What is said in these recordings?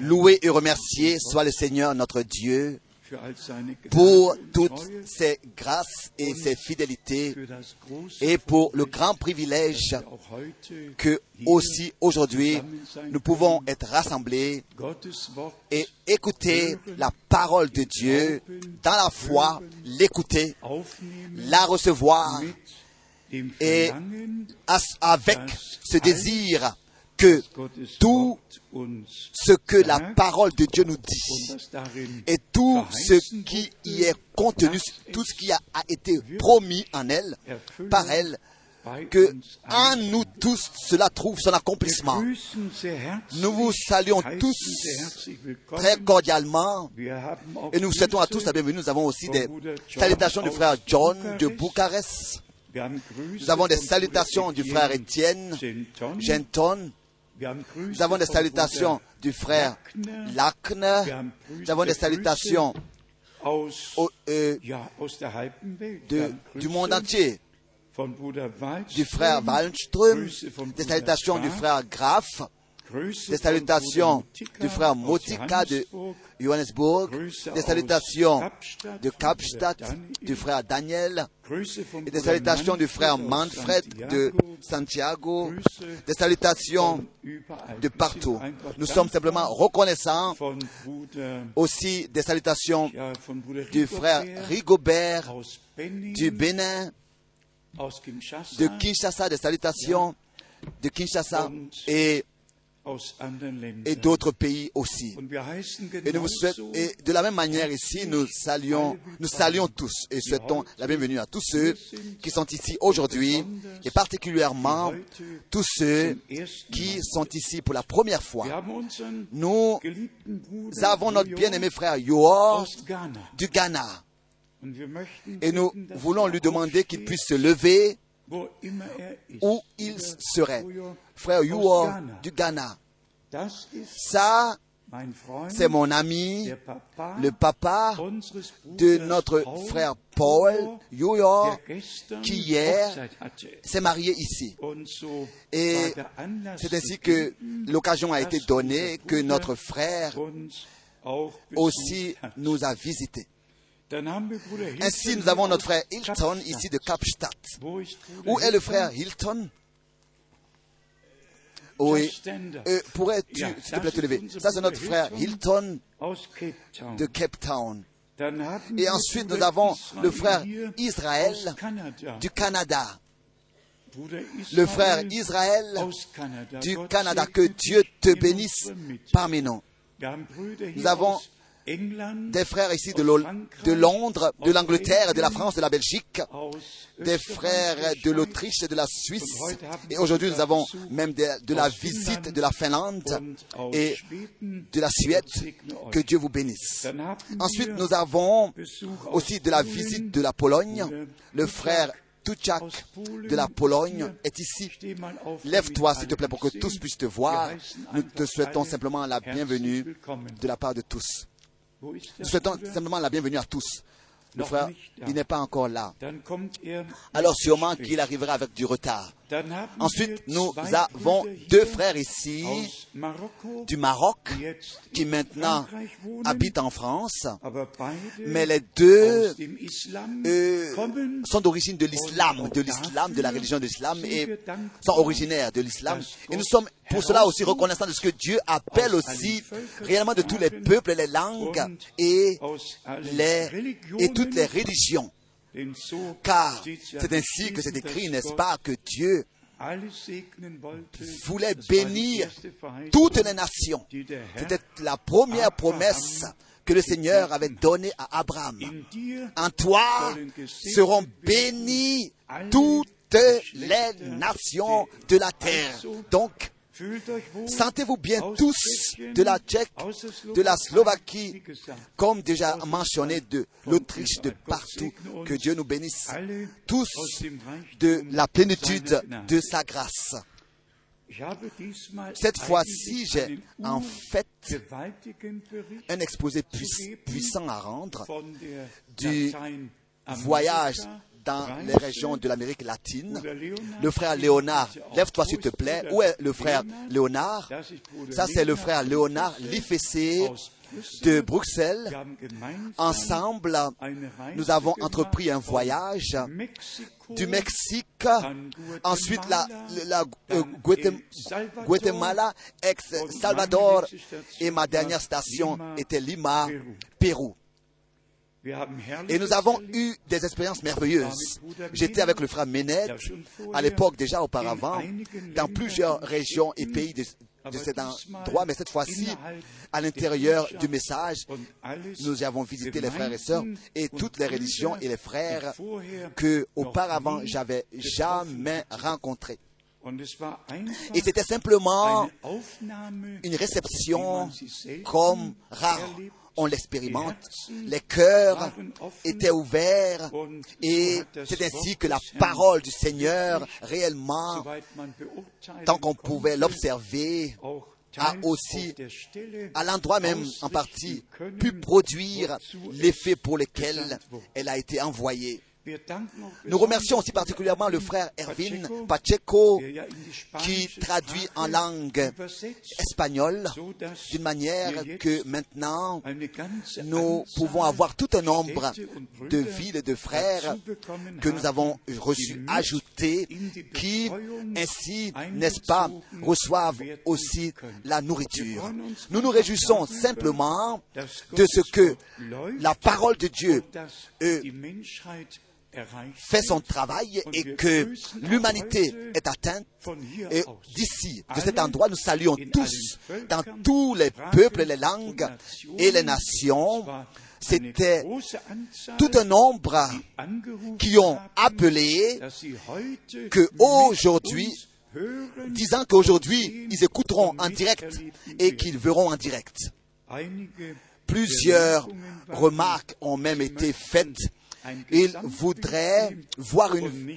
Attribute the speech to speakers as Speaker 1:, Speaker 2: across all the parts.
Speaker 1: Loué et remercié soit le Seigneur notre Dieu pour toutes ses grâces et ses fidélités et pour le grand privilège que aussi aujourd'hui nous pouvons être rassemblés et écouter la parole de Dieu dans la foi, l'écouter, la recevoir et avec ce désir que tout ce que la parole de Dieu nous dit et tout ce qui y est contenu, tout ce qui a, été promis en elle, par elle, que en nous tous cela trouve son accomplissement. Nous vous saluons tous très cordialement. et nous souhaitons à tous la bienvenue. Nous avons aussi des salutations du frère John de Bucarest. Nous avons des salutations du frère Étienne. Genton. Nous avons des salutations du frère Lackner. Nous avons des salutations euh, du monde entier. Du frère Wallström, des salutations du frère Graf, des salutations du frère Motika de Johannesburg, des salutations de Kapstadt, du frère Daniel, et des salutations du frère Manfred de Santiago, des salutations de partout. Nous sommes simplement reconnaissants. aussi des salutations du frère Rigobert du Bénin, de Kinshasa, des salutations de Kinshasa et et d'autres pays aussi. Et, nous et de la même manière ici, nous saluons, nous saluons tous et souhaitons la bienvenue à tous ceux qui sont ici aujourd'hui et particulièrement tous ceux qui sont ici pour la première fois. Nous avons notre bien-aimé frère Yoor du Ghana. Et nous voulons lui demander qu'il puisse se lever où il serait. Frère Yoor du Ghana. Ça, c'est mon ami, le papa de notre frère Paul qui hier s'est marié ici. Et c'est ainsi que l'occasion a été donnée que notre frère aussi nous a visités. Ainsi, nous avons notre frère Hilton ici de Kapstadt. Où est le frère Hilton? Oui. Euh, Pourrais-tu, s'il te plaît, te lever? Ça, c'est notre frère Hilton de Cape Town. Et ensuite, nous avons le frère Israël du Canada. Le frère Israël du Canada. Que Dieu te bénisse parmi nous. Nous avons des frères ici de, de Londres, de l'Angleterre, de la France, de la Belgique, des frères de l'Autriche et de la Suisse. Et aujourd'hui, nous avons même de, de, la visite de la Finlande et de la Suède. Que Dieu vous bénisse. Ensuite, nous avons aussi de la visite de la Pologne. Le frère Tuchak de la Pologne est ici. Lève-toi, s'il te plaît, pour que tous puissent te voir. Nous te souhaitons simplement la bienvenue de la part de tous. Nous souhaitons simplement la bienvenue à tous. Le frère, il n'est pas encore là. Alors sûrement qu'il arrivera avec du retard. Ensuite, nous avons deux frères ici du Maroc qui maintenant habitent en France, mais les deux euh, sont d'origine de l'islam, de l'islam, de la religion de l'islam et sont originaires de l'islam. Et nous sommes pour cela aussi reconnaissants de ce que Dieu appelle aussi réellement de tous les peuples, les langues et, les, et toutes les religions. Car c'est ainsi que c'est écrit, n'est-ce pas, que Dieu voulait bénir toutes les nations. C'était la première promesse que le Seigneur avait donnée à Abraham. En toi seront bénies toutes les nations de la terre. Donc, Sentez-vous bien tous de la Tchèque, de la Slovaquie, comme déjà mentionné de l'Autriche, de partout. Que Dieu nous bénisse. Tous de la plénitude de sa grâce. Cette fois-ci, j'ai en fait un exposé puissant à rendre du voyage dans les régions de l'Amérique latine. Le frère Léonard, lève-toi s'il te plaît. Où est le frère Léonard? Ça, c'est le frère Léonard Lifessé de Bruxelles. Ensemble, nous avons entrepris un voyage du Mexique, ensuite la, la euh, Guatemala, ex-Salvador, et ma dernière station était Lima, Pérou. Et nous avons eu des expériences merveilleuses. J'étais avec le frère Menet, à l'époque déjà auparavant, dans plusieurs régions et pays de, cet endroit, mais cette fois-ci, à l'intérieur du message, nous avons visité les frères et sœurs et toutes les religions et les frères que auparavant j'avais jamais rencontrés. Et c'était simplement une réception comme rare on l'expérimente. Les cœurs étaient ouverts et c'est ainsi que la parole du Seigneur réellement, tant qu'on pouvait l'observer, a aussi, à l'endroit même en partie, pu produire l'effet pour lequel elle a été envoyée. Nous remercions aussi particulièrement le frère Erwin Pacheco qui traduit en langue espagnole d'une manière que maintenant nous pouvons avoir tout un nombre de villes et de frères que nous avons reçus ajoutés qui ainsi, n'est-ce pas, reçoivent aussi la nourriture. Nous nous réjouissons simplement de ce que la parole de Dieu euh, fait son travail et que l'humanité est atteinte. Et d'ici, de cet endroit, nous saluons tous, dans tous les peuples, les langues et les nations. C'était tout un nombre qui ont appelé que aujourd'hui, disant qu'aujourd'hui, ils écouteront en direct et qu'ils verront en direct. Plusieurs remarques ont même été faites il voudrait voir une,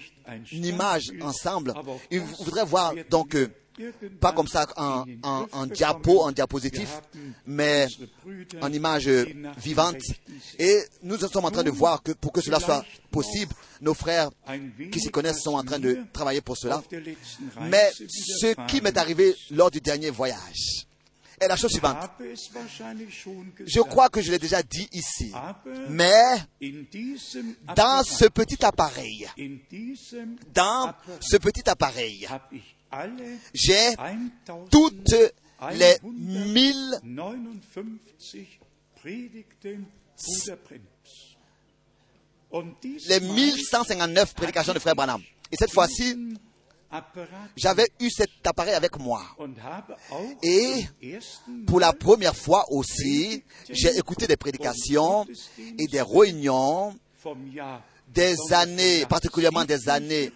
Speaker 1: image ensemble. Il voudrait voir donc euh, pas comme ça en, en, diapo, en diapositive, mais en image vivante. Et nous sommes en train de voir que pour que cela soit possible, nos frères qui s'y connaissent sont en train de travailler pour cela. Mais ce qui m'est arrivé lors du dernier voyage, est la chose suivante. Je crois que je l'ai déjà dit ici, mais dans ce petit appareil, dans ce petit appareil, j'ai toutes les les 1159 prédications de Frère Branham. Et cette fois-ci, j'avais eu cet appareil avec moi. Et pour la première fois aussi, j'ai écouté des prédications et des réunions des années, particulièrement des années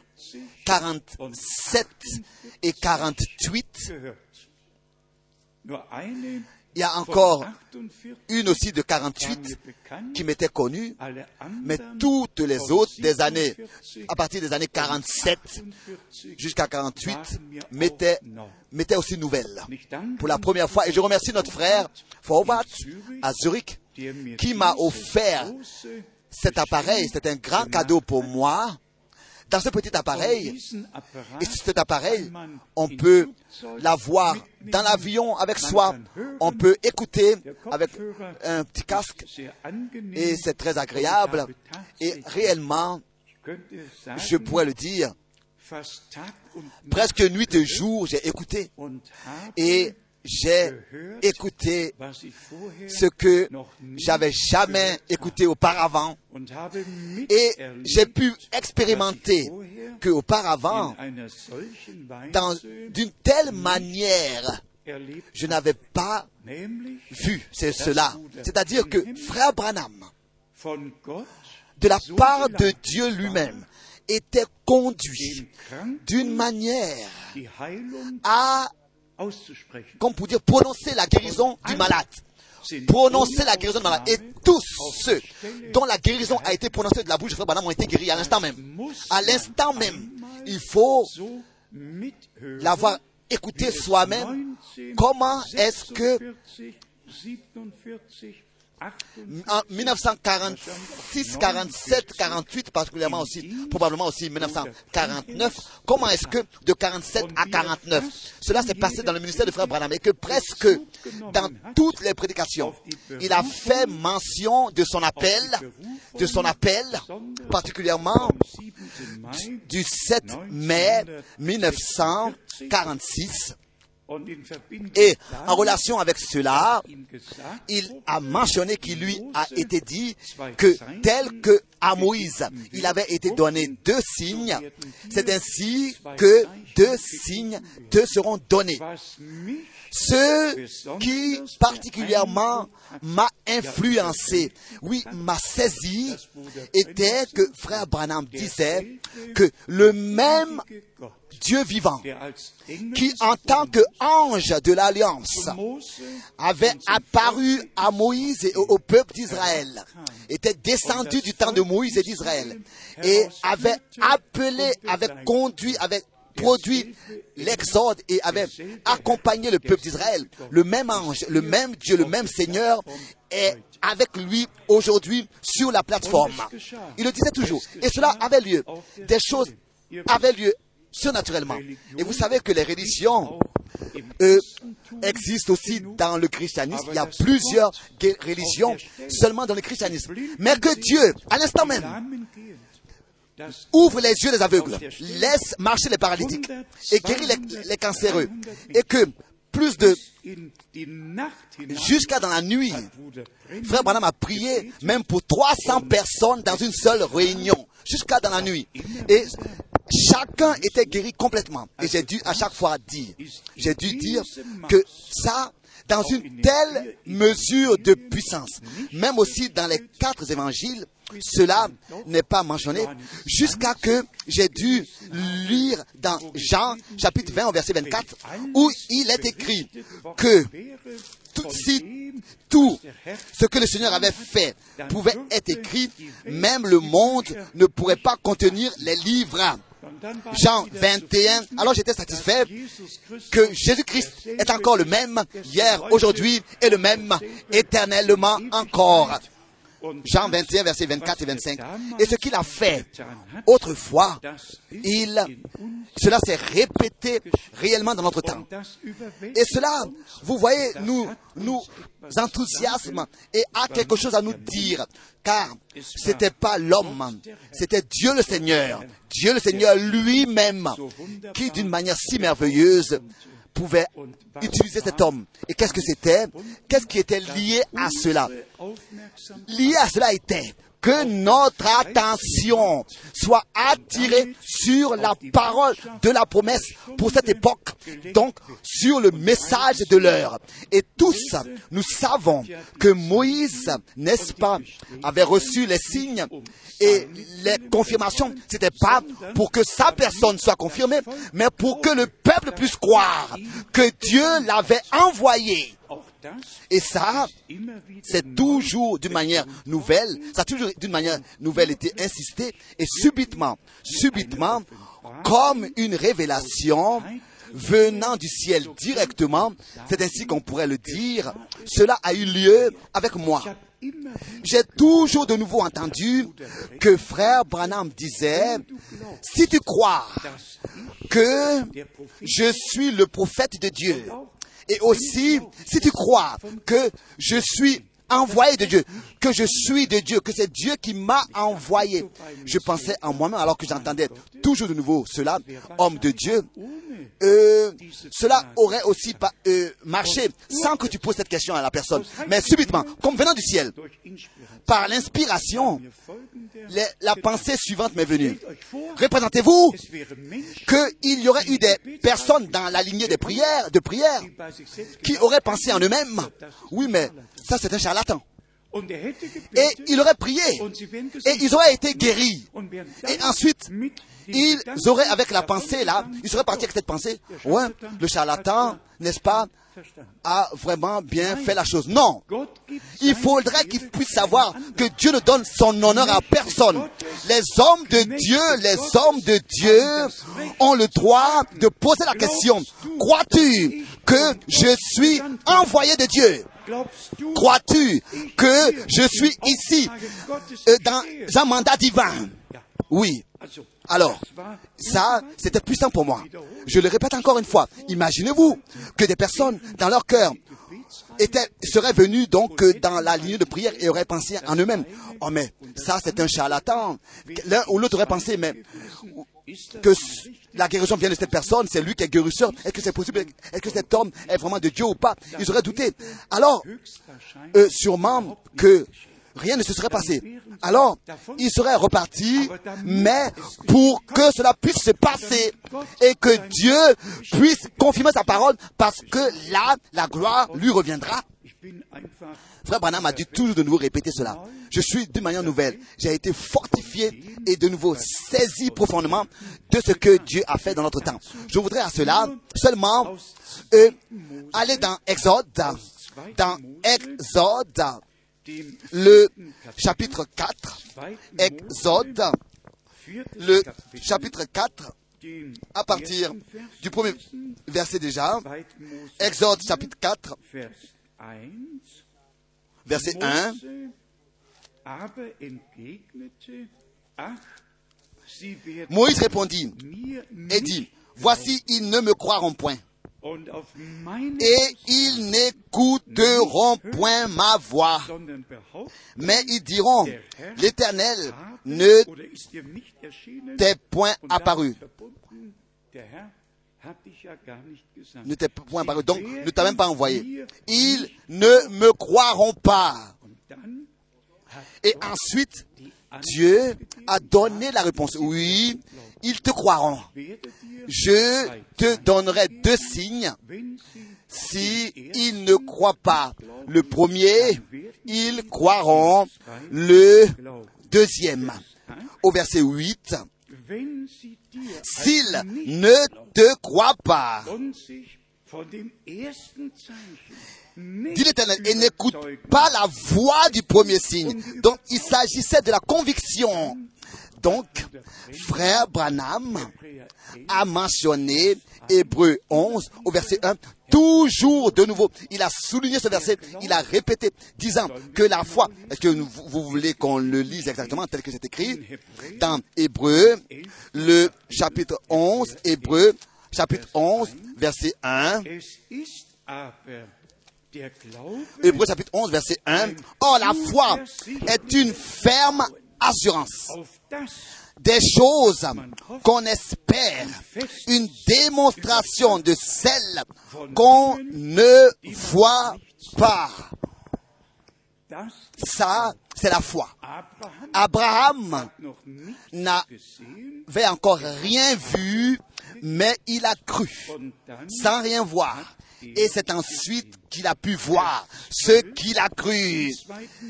Speaker 1: 47 et 48 il y a encore une aussi de 48 qui m'était connue, mais toutes les autres des années, à partir des années 47 jusqu'à 48, m'étaient, aussi nouvelles. Pour la première fois, et je remercie notre frère Forward à Zurich qui m'a offert cet appareil. C'est un grand cadeau pour moi dans ce petit appareil, et cet appareil, on peut l'avoir dans l'avion avec soi, on peut écouter avec un petit casque, et c'est très agréable, et réellement, je pourrais le dire, presque nuit et jour, j'ai écouté, et j'ai écouté ce que j'avais jamais écouté auparavant. Et j'ai pu expérimenter que auparavant, d'une telle manière, je n'avais pas vu c'est cela. C'est-à-dire que Frère Branham, de la part de Dieu lui-même, était conduit d'une manière à comme pour dire prononcer la guérison du malade. Prononcer la guérison du malade. Et tous ceux dont la guérison a été prononcée de la bouche de Frère Branham ont été guéris à l'instant même. À l'instant même, il faut l'avoir écouté soi-même. Comment est-ce que en 1946, 47, 48, particulièrement aussi, probablement aussi 1949. Comment est-ce que de 47 à 49, cela s'est passé dans le ministère de Frère Branham et que presque dans toutes les prédications, il a fait mention de son appel, de son appel, particulièrement du 7 mai 1946 et en relation avec cela, il a mentionné qu'il lui a été dit que tel que à Moïse, il avait été donné deux signes, c'est ainsi que deux signes te seront donnés. Ce qui particulièrement m'a influencé, oui, m'a saisi, était que frère Branham disait que le même Dieu vivant, qui en tant qu'ange de l'alliance avait apparu à Moïse et au peuple d'Israël, était descendu du temps de Moïse et d'Israël, et avait appelé, avait conduit, avait produit l'exode et avait accompagné le peuple d'Israël. Le même ange, le même Dieu, le même Seigneur est avec lui aujourd'hui sur la plateforme. Il le disait toujours. Et cela avait lieu. Des choses avaient lieu surnaturellement. Et vous savez que les religions euh, existent aussi dans le christianisme. Il y a plusieurs religions seulement dans le christianisme. Mais que Dieu, à l'instant même, ouvre les yeux des aveugles, laisse marcher les paralytiques et guérit les, cancéreux. Et que plus de jusqu'à dans la nuit, Frère Branham a prié même pour 300 personnes dans une seule réunion, jusqu'à dans la nuit. Et chacun était guéri complètement. Et j'ai dû à chaque fois dire, j'ai dû dire que ça, dans une telle mesure de puissance, même aussi dans les quatre évangiles, cela n'est pas mentionné jusqu'à que j'ai dû lire dans Jean chapitre 20 verset 24 où il est écrit que tout, si tout ce que le Seigneur avait fait pouvait être écrit, même le monde ne pourrait pas contenir les livres. Jean 21. Alors j'étais satisfait que Jésus-Christ est encore le même hier, aujourd'hui et le même éternellement encore. Jean 21, versets 24 et 25. Et ce qu'il a fait autrefois, il, cela s'est répété réellement dans notre temps. Et cela, vous voyez, nous, nous enthousiasme et a quelque chose à nous dire. Car c'était pas l'homme, c'était Dieu le Seigneur. Dieu le Seigneur lui-même qui d'une manière si merveilleuse pouvait utiliser cet homme. Et qu'est-ce que c'était? Qu'est-ce qui était lié à cela? Lié à cela était que notre attention soit attirée sur la parole de la promesse pour cette époque, donc sur le message de l'heure. Et tous, nous savons que Moïse, n'est-ce pas, avait reçu les signes et les confirmations. C'était pas pour que sa personne soit confirmée, mais pour que le peuple puisse croire que Dieu l'avait envoyé et ça, c'est toujours d'une manière nouvelle, ça a toujours d'une manière nouvelle été insisté, et subitement, subitement, comme une révélation venant du ciel directement, c'est ainsi qu'on pourrait le dire, cela a eu lieu avec moi. J'ai toujours de nouveau entendu que frère Branham disait, si tu crois que je suis le prophète de Dieu, et aussi, si tu crois que je suis envoyé de Dieu, que je suis de Dieu, que c'est Dieu qui m'a envoyé. Je pensais en moi-même alors que j'entendais toujours de nouveau cela, homme de Dieu. Euh, cela aurait aussi pas, euh, marché sans que tu poses cette question à la personne. Mais subitement, comme venant du ciel, par l'inspiration, la pensée suivante m'est venue. Représentez-vous qu'il y aurait eu des personnes dans la lignée des prières, de prières, qui auraient pensé en eux-mêmes, oui, mais ça c'est un charlatan. Et il aurait prié. Et ils auraient été guéris. Et ensuite, ils auraient, avec la pensée là, ils seraient partis avec cette pensée. Ouais, le charlatan, n'est-ce pas, a vraiment bien fait la chose. Non. Il faudrait qu'ils puissent savoir que Dieu ne donne son honneur à personne. Les hommes de Dieu, les hommes de Dieu ont le droit de poser la question. Crois-tu que je suis envoyé de Dieu? Crois-tu que je suis ici euh, dans un mandat divin? Oui. Alors, ça, c'était puissant pour moi. Je le répète encore une fois. Imaginez-vous que des personnes, dans leur cœur, étaient, seraient venues donc dans la ligne de prière et auraient pensé en eux-mêmes. Oh mais ça c'est un charlatan. L'un ou l'autre aurait pensé mais que la guérison vient de cette personne, c'est lui qui est guérisseur. Est-ce que c'est possible? Est-ce que cet homme est vraiment de Dieu ou pas? Ils auraient douté. Alors, euh, sûrement que rien ne se serait passé. Alors, il serait reparti, mais pour que cela puisse se passer et que Dieu puisse confirmer sa parole, parce que là, la gloire lui reviendra. Frère Branham a dû toujours de nouveau répéter cela. Je suis d'une manière nouvelle. J'ai été fortifié et de nouveau saisi profondément de ce que Dieu a fait dans notre temps. Je voudrais à cela seulement euh, aller dans Exode, dans Exode, le chapitre 4, Exode, le chapitre 4, à partir du premier verset déjà, Exode chapitre 4, verset 1. Moïse répondit et dit, Voici, ils ne me croiront point. Et ils n'écouteront point ma voix. Mais ils diront, l'Éternel ne t'est point apparu. Ne t'est point apparu. Donc, ne t'a même pas envoyé. Ils ne me croiront pas. Et ensuite, Dieu a donné la réponse. Oui, ils te croiront. Je te donnerai deux signes. Si ils ne croient pas le premier, ils croiront le deuxième. Au verset 8, s'ils ne te croient pas, dit l'Éternel, et n'écoute pas la voix du premier signe. Donc il s'agissait de la conviction. Donc, frère Branham a mentionné Hébreu 11 au verset 1, toujours de nouveau. Il a souligné ce verset, il a répété, disant que la foi, est-ce que vous, voulez qu'on le lise exactement tel que c'est écrit? Dans Hébreu, le chapitre 11, Hébreu, chapitre 11, verset 1. Hébreu chapitre 11, verset 1. Or, la foi est une ferme assurance des choses qu'on espère, une démonstration de celles qu'on ne voit pas. Ça, c'est la foi. Abraham n'avait encore rien vu, mais il a cru, sans rien voir. Et c'est ensuite qu'il a pu voir ce qu'il a cru.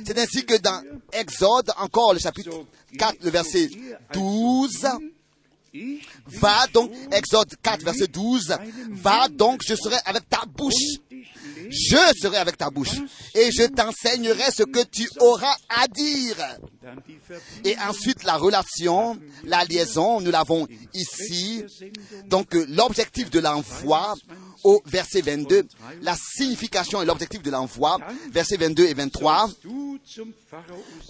Speaker 1: C'est ainsi que dans Exode, encore le chapitre 4, le verset 12, Va donc, Exode 4, verset 12, va donc, je serai avec ta bouche. Je serai avec ta bouche. Et je t'enseignerai ce que tu auras à dire. Et ensuite, la relation, la liaison, nous l'avons ici. Donc, l'objectif de l'envoi au verset 22, la signification et l'objectif de l'envoi, verset 22 et 23.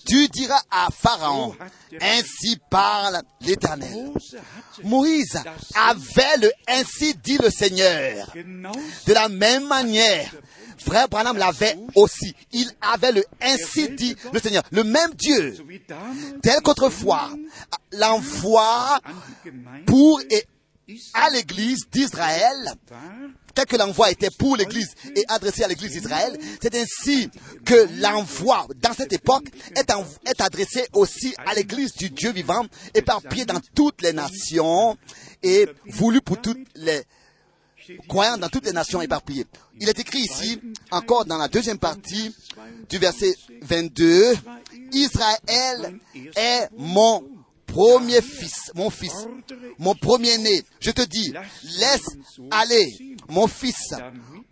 Speaker 1: Tu diras à Pharaon, ainsi parle l'Éternel. Moïse avait le ainsi dit le Seigneur. De la même manière, frère Branham l'avait aussi. Il avait le ainsi dit le Seigneur. Le même Dieu, tel qu'autrefois, l'envoi pour et à l'église d'Israël, tel que l'envoi était pour l'église et adressé à l'église d'Israël, c'est ainsi que l'envoi dans cette époque est, adressé aussi à l'église du Dieu vivant, éparpillé dans toutes les nations et voulu pour toutes les croyants dans toutes les nations éparpillées. Il est écrit ici, encore dans la deuxième partie du verset 22, Israël est mon premier fils, mon fils, mon premier-né. Je te dis, laisse aller mon fils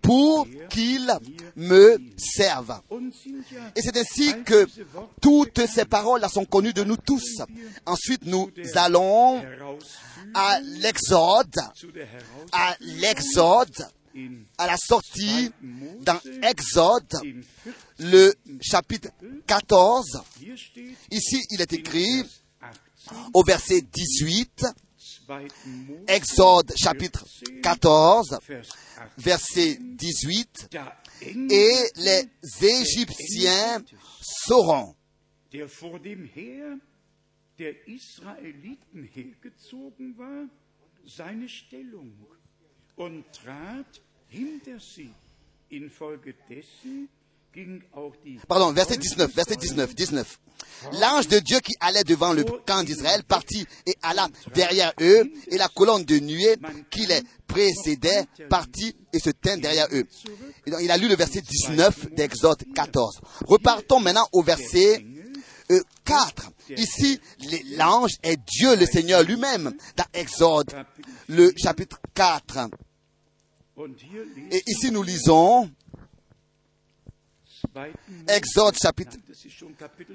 Speaker 1: pour qu'il me serve. Et c'est ainsi que toutes ces paroles sont connues de nous tous. Ensuite, nous allons à l'Exode, à l'Exode, à la sortie dans Exode, le chapitre 14. Ici, il est écrit au verset 18, Exode chapitre 14, verset 18, et les Égyptiens sauront Pardon, verset 19, verset 19, 19. L'ange de Dieu qui allait devant le camp d'Israël partit et alla derrière eux, et la colonne de nuée qui les précédait partit et se tint derrière eux. il a lu le verset 19 d'Exode 14. Repartons maintenant au verset 4. Euh, Ici, l'ange est Dieu, le Seigneur lui-même, dans Exode, le chapitre 4. Et ici, nous lisons Exode chapitre,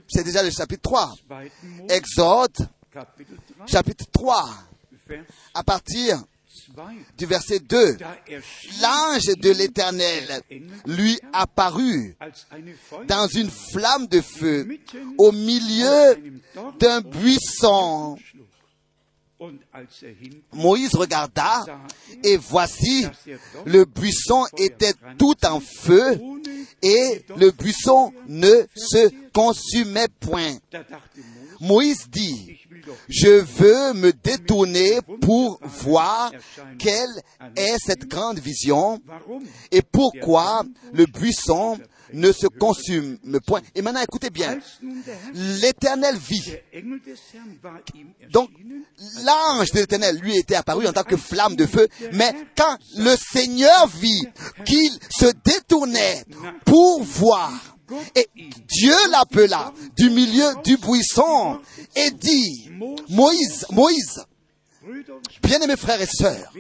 Speaker 1: c'est déjà le chapitre 3. Exode chapitre 3, à partir du verset 2, l'ange de l'Éternel lui apparut dans une flamme de feu au milieu d'un buisson. Moïse regarda et voici le buisson était tout en feu et le buisson ne se consumait point. Moïse dit, je veux me détourner pour voir quelle est cette grande vision et pourquoi le buisson ne se consume point. Et maintenant, écoutez bien. L'éternel vit. Donc, l'ange de l'éternel lui était apparu en tant que flamme de feu. Mais quand le Seigneur vit qu'il se détournait pour voir, et Dieu l'appela du milieu du buisson et dit, Moïse, Moïse, bien-aimés frères et sœurs,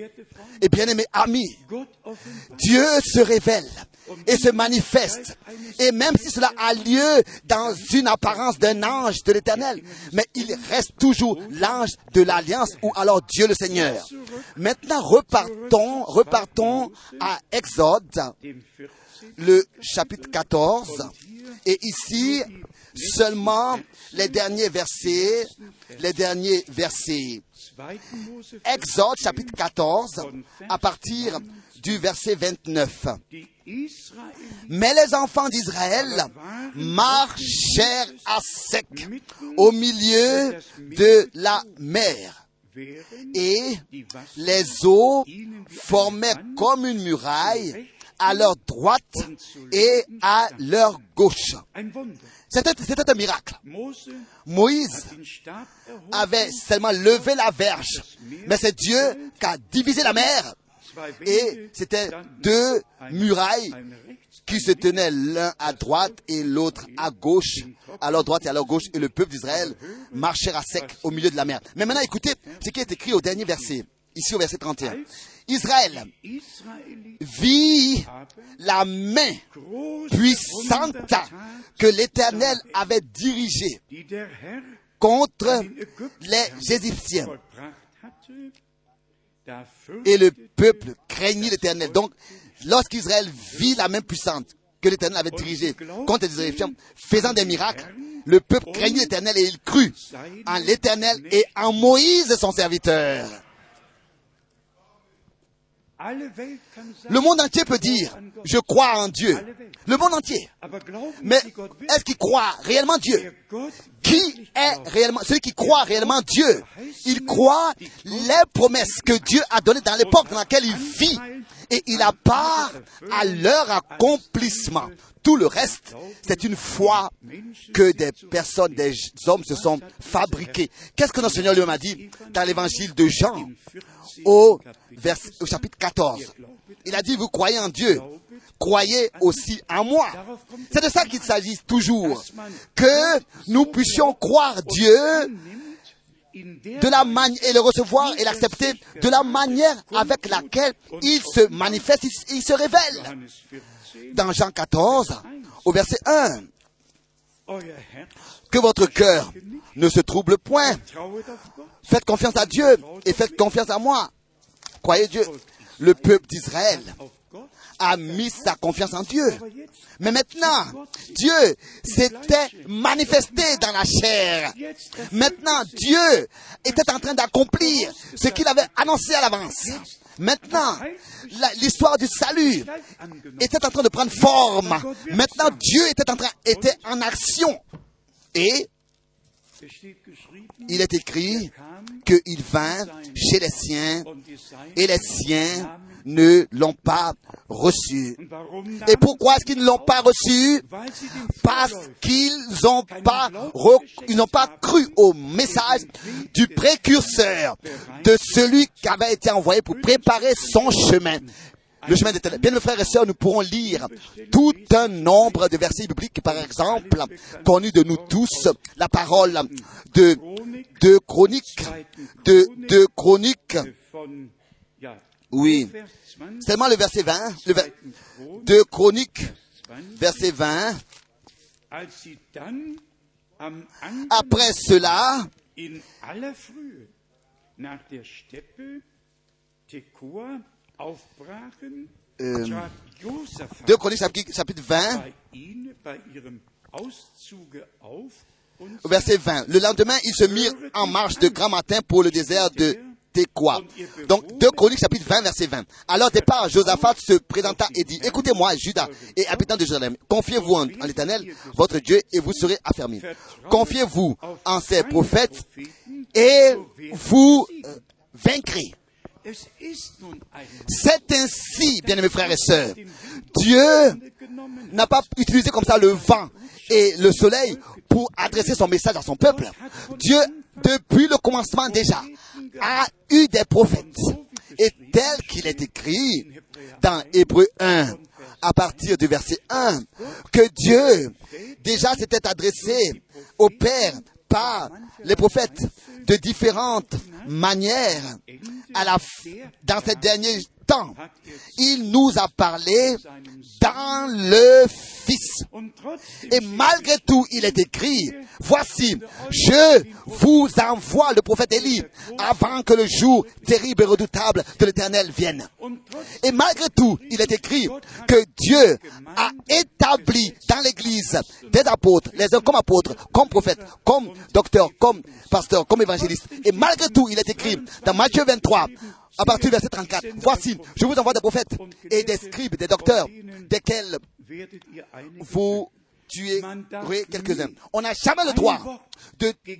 Speaker 1: et bien-aimés amis, Dieu se révèle et se manifeste. Et même si cela a lieu dans une apparence d'un ange de l'éternel, mais il reste toujours l'ange de l'alliance ou alors Dieu le Seigneur. Maintenant, repartons, repartons à Exode, le chapitre 14. Et ici, seulement les derniers versets, les derniers versets. Exode chapitre 14, à partir du verset 29. Mais les enfants d'Israël marchèrent à sec au milieu de la mer. Et les eaux formaient comme une muraille à leur droite et à leur gauche. C'était un miracle. Moïse avait seulement levé la verge, mais c'est Dieu qui a divisé la mer. Et c'était deux murailles qui se tenaient l'un à droite et l'autre à gauche, à leur droite et à leur gauche, et le peuple d'Israël marchait à sec au milieu de la mer. Mais maintenant, écoutez ce qui est écrit au dernier verset, ici au verset 31. Israël vit la main puissante que l'Éternel avait dirigée contre les Égyptiens. Et le peuple craignit l'Éternel. Donc, lorsqu'Israël vit la main puissante que l'Éternel avait dirigée contre les Égyptiens, faisant des miracles, le peuple craignit l'Éternel et il crut en l'Éternel et en Moïse son serviteur. Le monde entier peut dire, je crois en Dieu. Le monde entier. Mais est-ce qu'il croit réellement Dieu? Qui est réellement, celui qui croit réellement Dieu? Il croit les promesses que Dieu a données dans l'époque dans laquelle il vit. Et il a part à leur accomplissement. Tout le reste, c'est une foi que des personnes, des hommes se sont fabriqués. Qu'est-ce que notre Seigneur lui a dit dans l'évangile de Jean au, au chapitre 14 Il a dit, vous croyez en Dieu, croyez aussi en moi. C'est de ça qu'il s'agit toujours. Que nous puissions croire Dieu de la manière et le recevoir et l'accepter de la manière avec laquelle il se manifeste, il se révèle dans Jean 14, au verset 1. Que votre cœur ne se trouble point. Faites confiance à Dieu et faites confiance à moi. Croyez Dieu. Le peuple d'Israël a mis sa confiance en Dieu. Mais maintenant, Dieu s'était manifesté dans la chair. Maintenant, Dieu était en train d'accomplir ce qu'il avait annoncé à l'avance. Maintenant, l'histoire du salut était en train de prendre forme. Maintenant, Dieu était en train, était en action. Et il est écrit qu'il vint chez les siens et les siens ne l'ont pas reçu. Et pourquoi est-ce qu'ils ne l'ont pas reçu? Parce qu'ils n'ont pas, cru au message du précurseur, de celui qui avait été envoyé pour préparer son chemin le chemin d'éternel. Bien, mes frères et sœurs, nous pourrons lire tout un nombre de versets bibliques, par exemple, connus de nous tous, la parole de, de chroniques, de, de chroniques, oui, seulement le verset 20, le de chroniques, verset 20, après cela, euh, 2 Chroniques chapitre 20, verset 20. Le lendemain, ils se mirent en marche de grand matin pour le désert de Tekoa. Donc, 2 Chroniques chapitre 20, verset 20. Alors départ, Josaphat se présenta et dit, écoutez-moi, Judas et habitants de Jérusalem, confiez-vous en, en l'Éternel, votre Dieu, et vous serez affermis. Confiez-vous en ses prophètes et vous euh, vaincrez. C'est ainsi, bien aimés frères et sœurs. Dieu n'a pas utilisé comme ça le vent et le soleil pour adresser son message à son peuple. Dieu, depuis le commencement déjà, a eu des prophètes. Et tel qu'il est écrit dans Hébreu 1, à partir du verset 1, que Dieu déjà s'était adressé au Père par les prophètes de différentes manières à la, dans ces derniers temps. Il nous a parlé dans le Fils. Et malgré tout, il est écrit, voici, je vous envoie le prophète Élie avant que le jour terrible et redoutable de l'éternel vienne. Et malgré tout, il est écrit que Dieu a établi dans l'église des apôtres, les uns comme apôtres, comme prophètes, comme docteurs, comme pasteurs, comme évangélistes. Et malgré tout, il est écrit dans Matthieu 23, à partir du verset 34. Voici, je vous envoie des prophètes et des scribes, des docteurs, desquels vous tuez quelques-uns. On n'a jamais le droit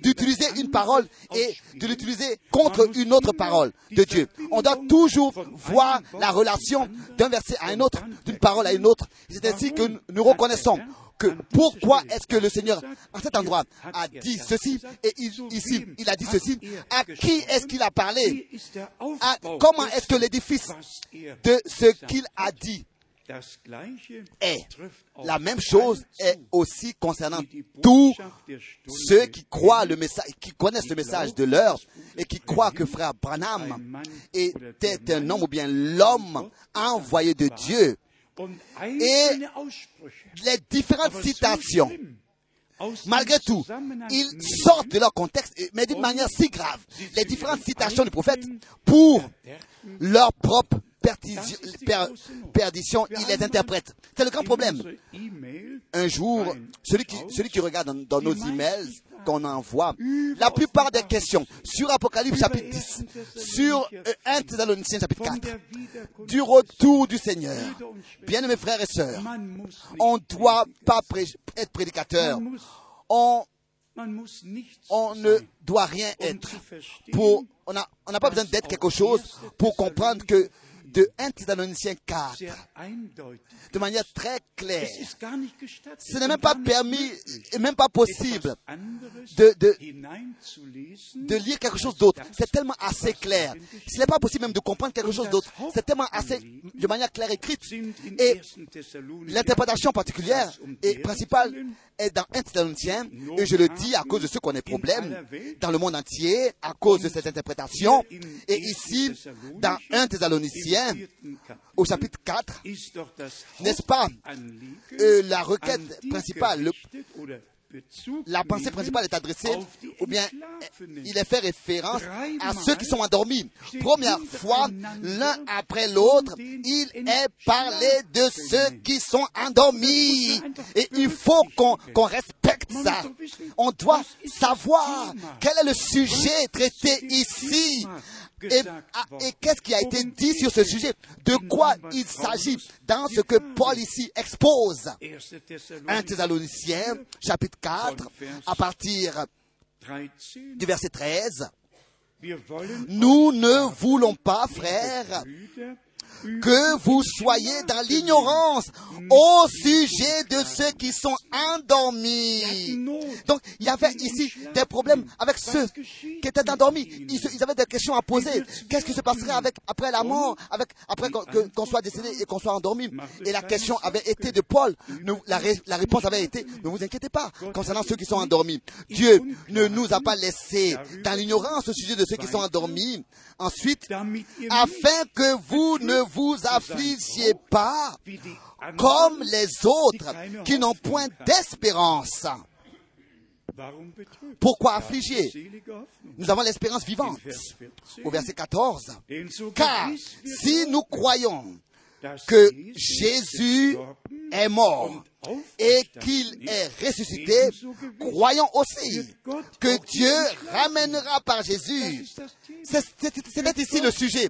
Speaker 1: d'utiliser une parole et de l'utiliser contre une autre parole de Dieu. On doit toujours voir la relation d'un verset à un autre, d'une parole à une autre. C'est ainsi que nous reconnaissons que pourquoi est-ce que le Seigneur, à cet endroit, a dit ceci, et ici, il a dit ceci, à qui est-ce qu'il a parlé, comment est-ce que l'édifice de ce qu'il a dit est la même chose est aussi concernant tous ceux qui croient le message, qui connaissent le message de l'heure et qui croient que frère Branham était un homme ou bien l'homme envoyé de Dieu et les différentes citations, malgré tout, ils sortent de leur contexte, mais d'une manière si grave, les différentes citations du prophète pour leur propre perdition, ils les interprètent. C'est le grand problème. Un jour, celui qui, celui qui regarde dans, nos emails qu'on envoie, la plupart des questions sur Apocalypse chapitre 10, sur 1 euh, Thessaloniciens chapitre 4, du retour du Seigneur. Bien mes frères et sœurs, on ne doit pas être prédicateur. On, on ne doit rien être pour, on n'a on pas besoin d'être quelque chose pour comprendre que de 1 Thessaloniciens 4 de manière très claire. Ce n'est même pas permis et même pas possible de, de, de lire quelque chose d'autre. C'est tellement assez clair. Ce n'est pas possible même de comprendre quelque chose d'autre. C'est tellement assez de manière claire écrite. Et l'interprétation particulière et principale est dans 1 Thessaloniciens, et je le dis à cause de ce qu'on est problème dans le monde entier, à cause de cette interprétation. Et ici, dans 1 Thessaloniciens, au chapitre 4, n'est-ce pas, euh, la requête principale, la pensée principale est adressée, ou bien il est fait référence à ceux qui sont endormis. Première fois, l'un après l'autre, il est parlé de ceux qui sont endormis. Et il faut qu'on respecte ça. On doit savoir quel est le sujet traité ici. Et, ah, et qu'est-ce qui a été dit sur ce sujet? De quoi il s'agit dans ce que Paul ici expose? 1 Thessaloniciens, chapitre 4, à partir du verset 13. Nous ne voulons pas, frères, que vous soyez dans l'ignorance au sujet de ceux qui sont endormis. Donc, il y avait ici des problèmes avec ceux qui étaient endormis. Ils, avaient des questions à poser. Qu'est-ce qui se passerait avec, après la mort, avec, après qu'on soit décédé et qu'on soit endormi? Et la question avait été de Paul. la, la réponse avait été, ne vous inquiétez pas, concernant ceux qui sont endormis. Dieu ne nous a pas laissés dans l'ignorance au sujet de ceux qui sont endormis. Ensuite, afin que vous ne vous affligiez pas comme les autres qui n'ont point d'espérance. Pourquoi affliger Nous avons l'espérance vivante. Au verset 14. Car si nous croyons que Jésus est mort et qu'il est ressuscité, croyons aussi que Dieu ramènera par Jésus. C'était ici le sujet.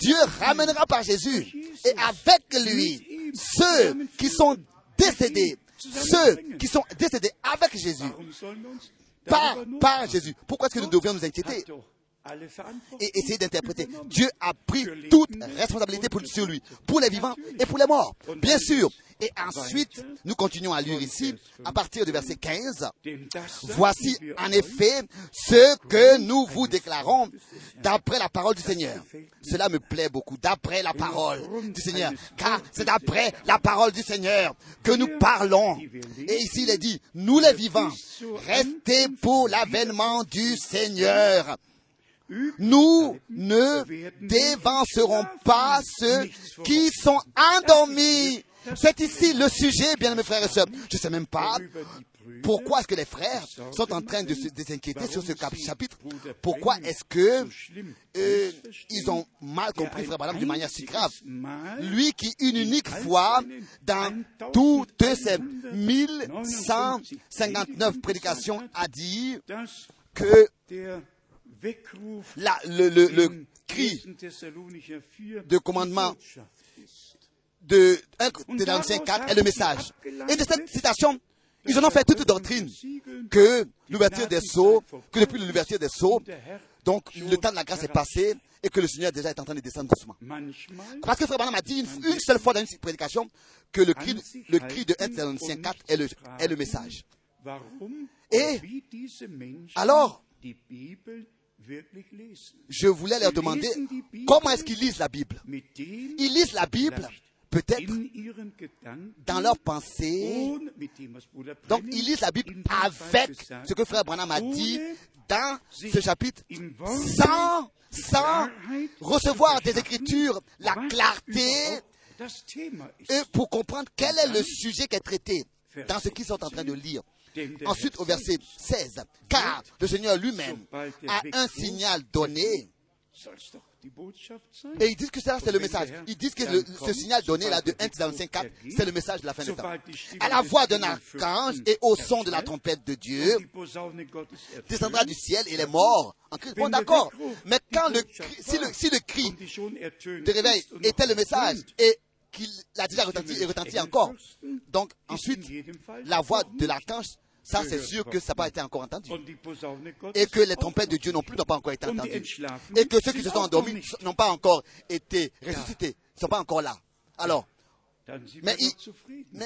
Speaker 1: Dieu ramènera par Jésus et avec lui ceux qui sont décédés, ceux qui sont décédés avec Jésus, par, par Jésus. Pourquoi est-ce que nous devrions nous inquiéter? Et essayer d'interpréter. Dieu a pris toute responsabilité pour, sur lui, pour les vivants et pour les morts, bien sûr. Et ensuite, nous continuons à lire ici, à partir du verset 15. Voici en effet ce que nous vous déclarons d'après la parole du Seigneur. Cela me plaît beaucoup, d'après la parole du Seigneur. Car c'est d'après la parole du Seigneur que nous parlons. Et ici, il est dit, nous les vivants, restez pour l'avènement du Seigneur nous ne dévancerons pas ceux qui sont endormis. C'est ici le sujet, bien mes frères et sœurs. Je ne sais même pas pourquoi est-ce que les frères sont en train de s'inquiéter sur ce chapitre. Pourquoi est-ce que euh, ils ont mal compris Frère Branham d'une manière si grave? Lui qui une unique fois dans toutes ces 1159 prédications a dit que le, le, cri de commandement de 1 Thessaloniciens 4 est le message. Et de cette citation, ils en ont fait toute doctrine que l'ouverture des sceaux, que depuis l'ouverture des sceaux, donc le temps de la grâce est passé et que le Seigneur déjà est en train de descendre doucement. Parce que Frère Branham a dit une, seule fois dans une prédication que le cri, le cri de 1 Thessaloniciens 4 est le, est le message. Et alors, je voulais leur demander comment est-ce qu'ils lisent la Bible? Ils lisent la Bible peut-être dans leur pensée. Donc, ils lisent la Bible avec ce que Frère Branham a dit dans ce chapitre, sans, sans recevoir des Écritures la clarté et pour comprendre quel est le sujet qui est traité dans ce qu'ils sont en train de lire. Ensuite, au verset 16, car le Seigneur lui-même a un signal donné. Et ils disent que ça, c'est le message. Ils disent que ce signal donné là de 1 Thessaloniciens 4, c'est le message de la fin des temps. À la voix d'un archange et au son de la trompette de Dieu, descendra du ciel et les morts. Bon, d'accord. Mais quand le si le, si le cri de réveil était le message et qu'il a déjà retenti et retenti encore. Donc, ensuite, la voix de l'archange ça, c'est sûr que ça n'a pas été encore entendu. Et que les trompettes de Dieu non plus n'ont pas encore été entendues. Et que ceux qui se sont endormis n'ont pas encore été ressuscités, ne sont pas encore là. Alors, mais,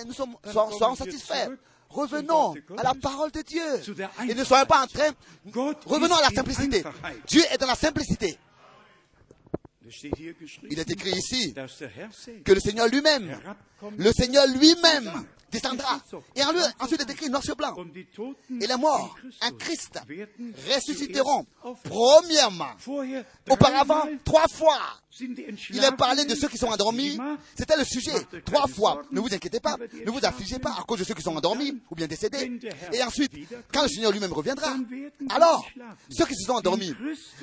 Speaker 1: nous sommes, soyons, satisfaits. Revenons à la parole de Dieu. Et ne soyons pas en train. Revenons à la simplicité. Dieu est dans la simplicité. Il est écrit ici que le Seigneur lui-même, le Seigneur lui-même descendra. Et en lui, ensuite est écrit noir sur blanc. Et les morts, un Christ, ressusciteront. Premièrement, auparavant, trois fois. Il est parlé de ceux qui sont endormis. C'était le sujet. Trois fois. Ne vous inquiétez pas. Ne vous affligez pas à cause de ceux qui sont endormis ou bien décédés. Et ensuite, quand le Seigneur lui-même reviendra, alors, ceux qui se sont endormis,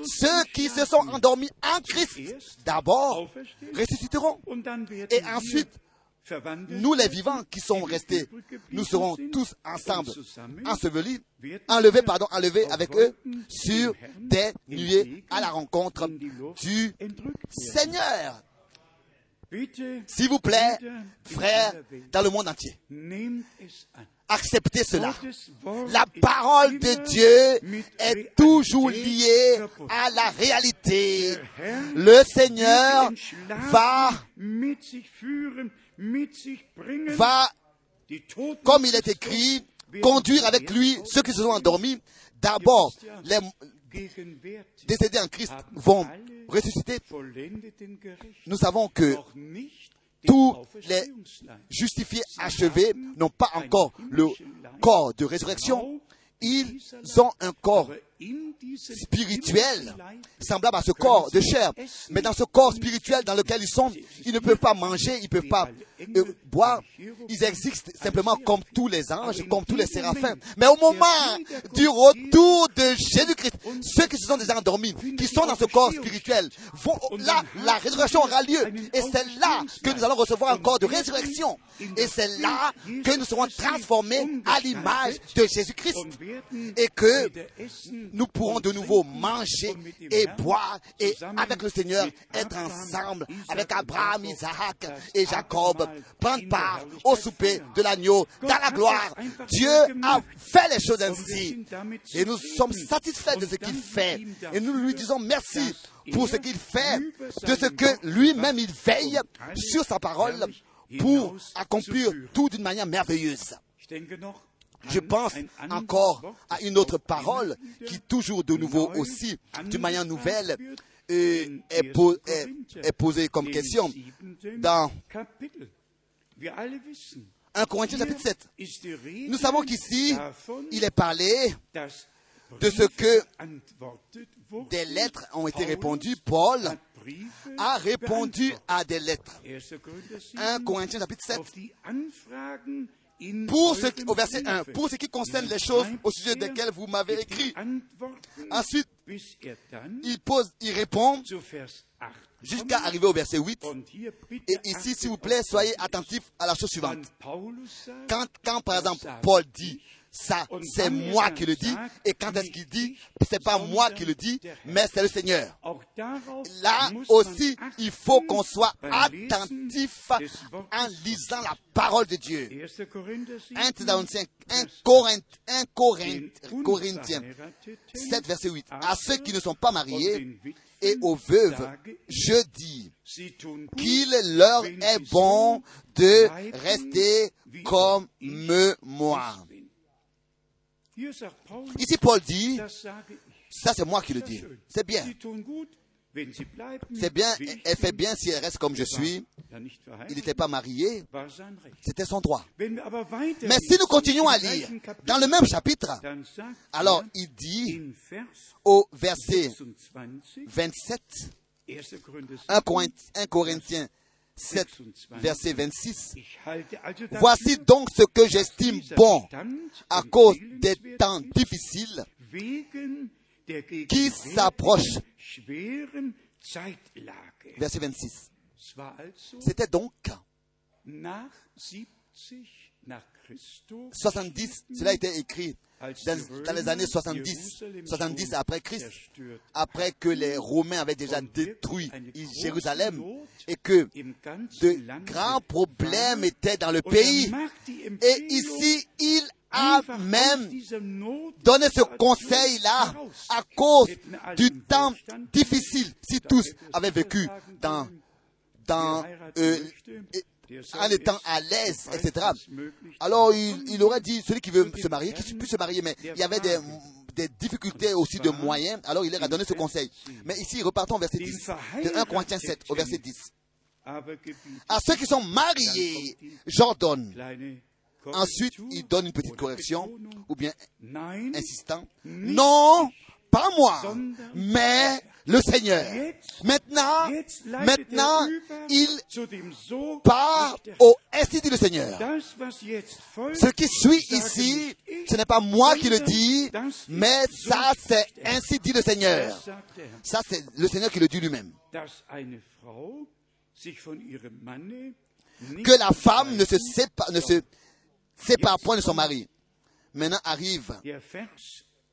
Speaker 1: ceux qui se sont endormis en Christ, d'abord, ressusciteront. Et ensuite, nous les vivants qui sont restés, nous serons tous ensemble ensevelis, enlevés, pardon, enlevés avec eux sur des nuées à la rencontre du Seigneur. S'il vous plaît, frères, dans le monde entier, acceptez cela. La parole de Dieu est toujours liée à la réalité. Le Seigneur va va, comme il est écrit, conduire avec lui ceux qui se sont endormis. D'abord, les décédés en Christ vont ressusciter. Nous savons que tous les justifiés achevés n'ont pas encore le corps de résurrection. Ils ont un corps spirituel, semblable à ce corps de chair. Mais dans ce corps spirituel dans lequel ils sont, ils ne peuvent pas manger, ils ne peuvent pas euh, boire. Ils existent simplement comme tous les anges, comme tous les séraphins. Mais au moment du retour de Jésus-Christ, ceux qui se sont déjà endormis, qui sont dans ce corps spirituel, là, la résurrection aura lieu. Et c'est là que nous allons recevoir un corps de résurrection. Et c'est là que nous serons transformés à l'image de Jésus-Christ. Et que nous pourrons de nouveau manger et boire et avec le Seigneur être ensemble avec Abraham, Isaac et Jacob, prendre part au souper de l'agneau dans la gloire. Dieu a fait les choses ainsi et nous sommes satisfaits de ce qu'il fait et nous lui disons merci pour ce qu'il fait, de ce que lui-même il veille sur sa parole pour accomplir tout d'une manière merveilleuse. Je pense encore à une autre parole qui toujours de nouveau aussi, d'une manière nouvelle, est, est, posée comme question dans 1 Corinthiens chapitre 7. Nous savons qu'ici, il est parlé de ce que des lettres ont été répondues. Paul a répondu à des lettres. 1 Corinthiens chapitre 7 pour ce au verset 1, pour ce qui concerne les choses au sujet desquelles vous m'avez écrit. Ensuite, il pose, il répond jusqu'à arriver au verset 8. Et ici, s'il vous plaît, soyez attentifs à la chose suivante. Quand, quand par exemple, Paul dit, ça, c'est moi qui le dis. Et quand est-ce qu'il dit, c'est pas moi qui le dis, mais c'est le Seigneur. Là aussi, il faut qu'on soit attentif en lisant la parole de Dieu. 1 Thessaloniciens, 1 Corinthiens 7, verset 8. À ceux qui ne sont pas mariés et aux veuves, je dis qu'il leur est bon de rester comme moi. Ici, Paul dit, ça c'est moi qui le dis. C'est bien. C'est bien, elle fait bien si elle reste comme je suis. Il n'était pas marié. C'était son droit. Mais si nous continuons à lire dans le même chapitre, alors il dit au verset 27, 1 Corinthiens 7, verset 26. Voici donc ce que j'estime bon à cause des temps difficiles qui s'approchent. Verset 26. C'était donc 70, cela a été écrit dans, les années 70, 70 après Christ, après que les Romains avaient déjà détruit Jérusalem et que de grands problèmes étaient dans le pays. Et ici, il a même donné ce conseil-là à cause du temps difficile. Si tous avaient vécu dans, dans euh, en étant à l'aise, etc. Alors il, aurait dit, celui qui veut se marier, qui puisse se marier, mais il y avait des, difficultés aussi de moyens, alors il leur a donné ce conseil. Mais ici, repartons au verset 10, de 1 Corinthiens 7, au verset 10. À ceux qui sont mariés, j'ordonne Ensuite, il donne une petite correction, ou bien insistant. Non, pas moi, mais le Seigneur. Maintenant, maintenant, il part au ainsi dit le Seigneur. Ce qui suit ici, ce n'est pas moi qui le dis, mais ça c'est ainsi dit le Seigneur. Ça c'est le Seigneur qui le dit lui-même. Que la femme ne se sépare, ne se sépare point de son mari. Maintenant arrive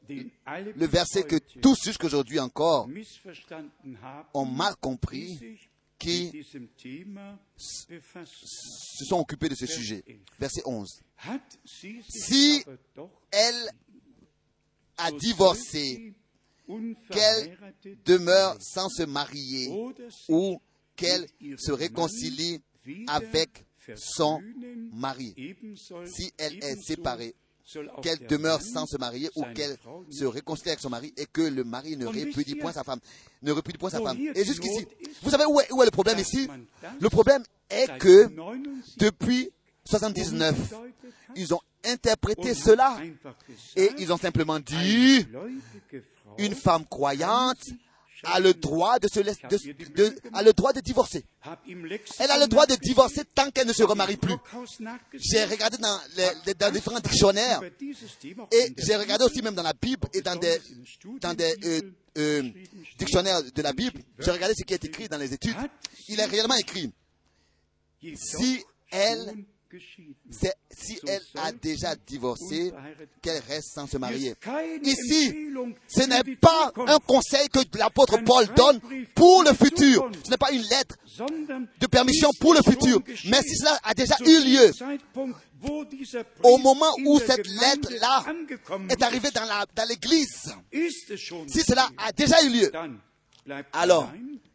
Speaker 1: le verset que tous jusqu'aujourd'hui encore ont mal compris, qui se sont occupés de ce sujet. Verset 11. Si elle a divorcé, qu'elle demeure sans se marier ou qu'elle se réconcilie avec son mari. Si elle est séparée, qu'elle demeure sans se marier ou qu'elle se réconcilie avec son mari et que le mari ne répudie point sa femme. Ne répudie point sa femme. Et jusqu'ici, vous savez où est, où est le problème ici? Le problème est que depuis 79, ils ont interprété cela et ils ont simplement dit une femme croyante a le droit de se laisser, de, a le droit de divorcer. Elle a le droit de divorcer tant qu'elle ne se remarie plus. J'ai regardé dans, les, dans différents dictionnaires et j'ai regardé aussi même dans la Bible et dans des, dans des euh, euh, dictionnaires de la Bible. J'ai regardé ce qui est écrit dans les études. Il est réellement écrit si elle si elle a déjà divorcé, qu'elle reste sans se marier. Ici, ce n'est pas un conseil que l'apôtre Paul donne pour le futur. Ce n'est pas une lettre de permission pour le futur. Mais si cela a déjà eu lieu, au moment où cette lettre-là est arrivée dans l'église, si cela a déjà eu lieu, alors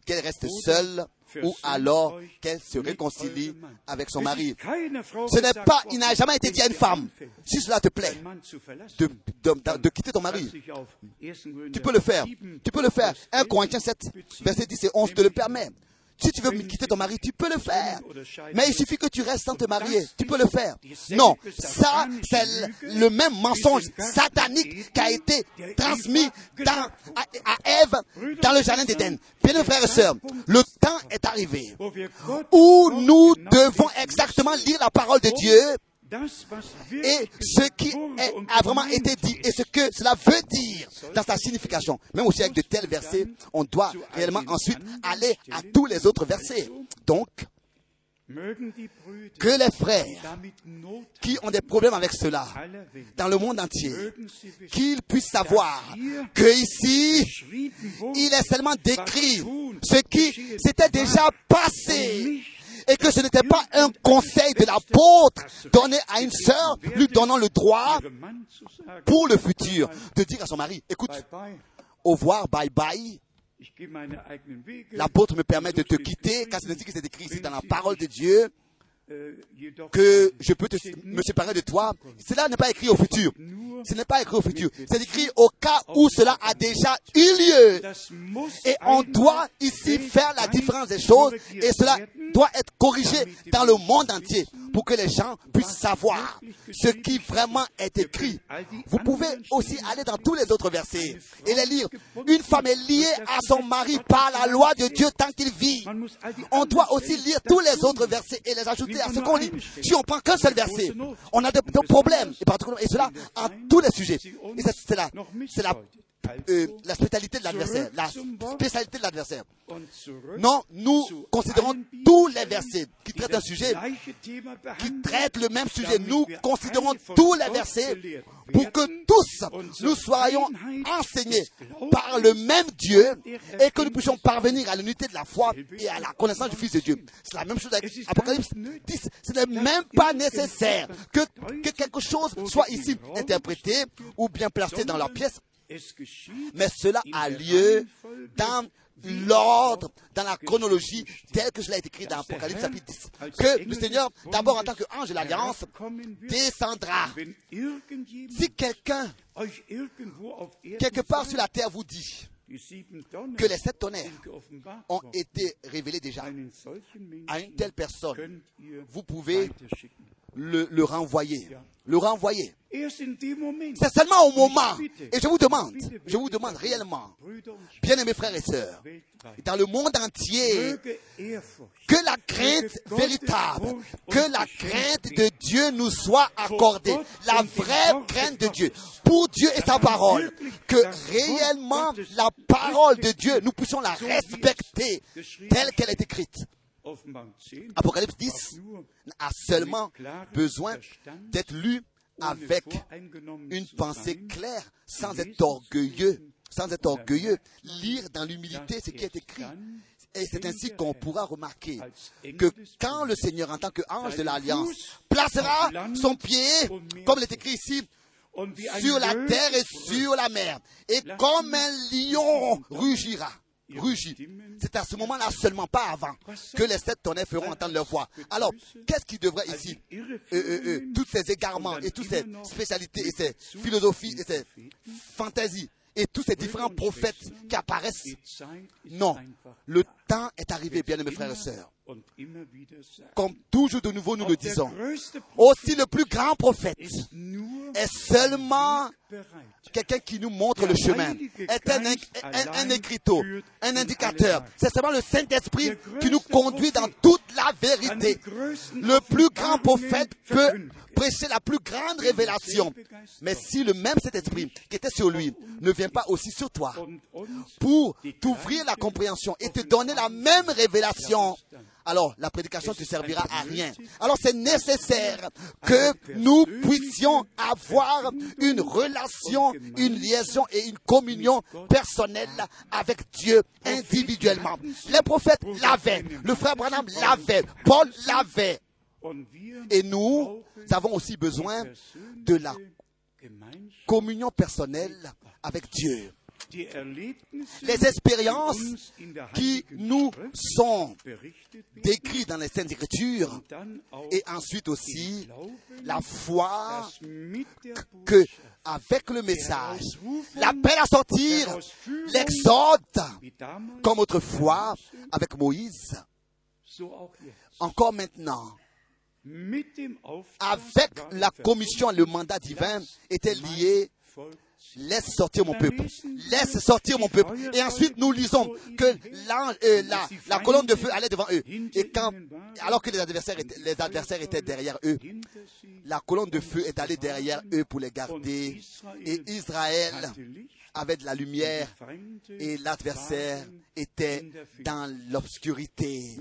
Speaker 1: qu'elle reste seule ou alors qu'elle se réconcilie avec son mari. Ce n'est pas, il n'a jamais été dit à une femme, si cela te plaît, de, de, quitter ton mari. Tu peux le faire. Tu peux le faire. 1 Corinthiens 7, verset 10 et 11 te le permet. Si tu veux quitter ton mari, tu peux le faire. Mais il suffit que tu restes sans te marier. Tu peux le faire. Non, ça, c'est le même mensonge satanique qui a été transmis à, Ève dans le jardin d'Éden. Bien, frères et sœurs, le temps est arrivé où nous devons exactement lire la parole de Dieu et ce qui a vraiment été dit et ce que cela veut dire dans sa signification. Même aussi avec de tels versets, on doit réellement ensuite aller à tous les autres versets. Donc, que les frères qui ont des problèmes avec cela dans le monde entier, qu'ils puissent savoir que ici, il est seulement décrit ce qui s'était déjà passé et que ce n'était pas un conseil de l'apôtre donné à une sœur, lui donnant le droit pour le futur de dire à son mari, écoute, au revoir, bye bye. L'apôtre me permet de te quitter, car c'est ainsi que c'est écrit ici dans la parole de Dieu que je peux me séparer de toi. Cela n'est pas écrit au futur. Ce n'est pas écrit au futur. C'est écrit au cas où cela a déjà eu lieu. Et on doit ici faire la différence des choses et cela doit être corrigé dans le monde entier pour que les gens puissent savoir ce qui vraiment est écrit. Vous pouvez aussi aller dans tous les autres versets et les lire. Une femme est liée à son mari par la loi de Dieu tant qu'il vit. On doit aussi lire tous les autres versets et les ajouter à ce qu'on lit. Si on prend qu'un seul verset, on a des, problèmes, et, cela à tous les sujets. Et c'est euh, la spécialité de l'adversaire. La spécialité de l'adversaire. Non, nous considérons tous les versets qui traitent un sujet, qui traitent le même sujet. Nous considérons tous les versets pour que tous nous soyons enseignés par le même Dieu et que nous puissions parvenir à l'unité de la foi et à la connaissance du Fils de Dieu. C'est la même chose avec Apocalypse 10. Ce n'est même pas nécessaire que, que quelque chose soit ici interprété ou bien placé dans leur pièce mais cela a lieu dans l'ordre, dans la chronologie, tel que cela est écrit dans Apocalypse chapitre 10. Que le Seigneur, d'abord en tant qu'ange de l'Alliance, descendra. Si quelqu'un, quelque part sur la terre, vous dit que les sept tonnerres ont été révélés déjà à une telle personne, vous pouvez le, le renvoyer. Le renvoyer. C'est seulement au moment, et je vous demande, je vous demande réellement, bien aimés frères et sœurs, dans le monde entier, que la crainte véritable, que la crainte de Dieu nous soit accordée, la vraie crainte de Dieu, pour Dieu et sa parole, que réellement la parole de Dieu, nous puissions la respecter telle qu'elle est écrite. Apocalypse 10 a seulement besoin d'être lu avec une pensée claire, sans être orgueilleux, sans être orgueilleux, lire dans l'humilité ce qui est écrit. Et c'est ainsi qu'on pourra remarquer que quand le Seigneur, en tant qu'ange de l'Alliance, placera son pied, comme il est écrit ici, sur la terre et sur la mer, et comme un lion rugira, rugit. C'est à ce moment-là seulement, pas avant, que les sept tonnerres feront entendre leur voix. Alors, qu'est-ce qui devrait ici euh, euh, euh, Tous ces égarements et toutes ces spécialités et ces philosophies et ces fantaisies et tous ces différents prophètes qui apparaissent? Non, le temps est arrivé, bien mes frères et sœurs. Comme toujours de nouveau nous le disons, aussi le plus grand prophète est seulement quelqu'un qui nous montre le chemin, est un, un, un écriteau, un indicateur. C'est seulement le Saint-Esprit qui nous conduit dans toute la vérité. Le plus grand prophète peut prêcher la plus grande révélation. Mais si le même Saint-Esprit qui était sur lui ne vient pas aussi sur toi pour t'ouvrir la compréhension et te donner la même révélation, alors la prédication ne servira à rien. Alors c'est nécessaire que nous puissions avoir une relation, une liaison et une communion personnelle avec Dieu individuellement. Les prophètes l'avaient, le frère Branham l'avait, Paul l'avait. Et nous avons aussi besoin de la communion personnelle avec Dieu les expériences qui nous sont décrites dans les Saintes Écritures et ensuite aussi la foi que avec le message, l'appel à sortir, l'exode, comme autrefois avec Moïse, encore maintenant, avec la commission, le mandat divin était lié Laisse sortir mon peuple. Laisse sortir mon peuple. Et ensuite, nous lisons que euh, la, la, colonne de feu allait devant eux. Et quand, alors que les adversaires, étaient, les adversaires étaient derrière eux, la colonne de feu est allée derrière eux pour les garder. Et Israël avait de la lumière et l'adversaire était dans l'obscurité.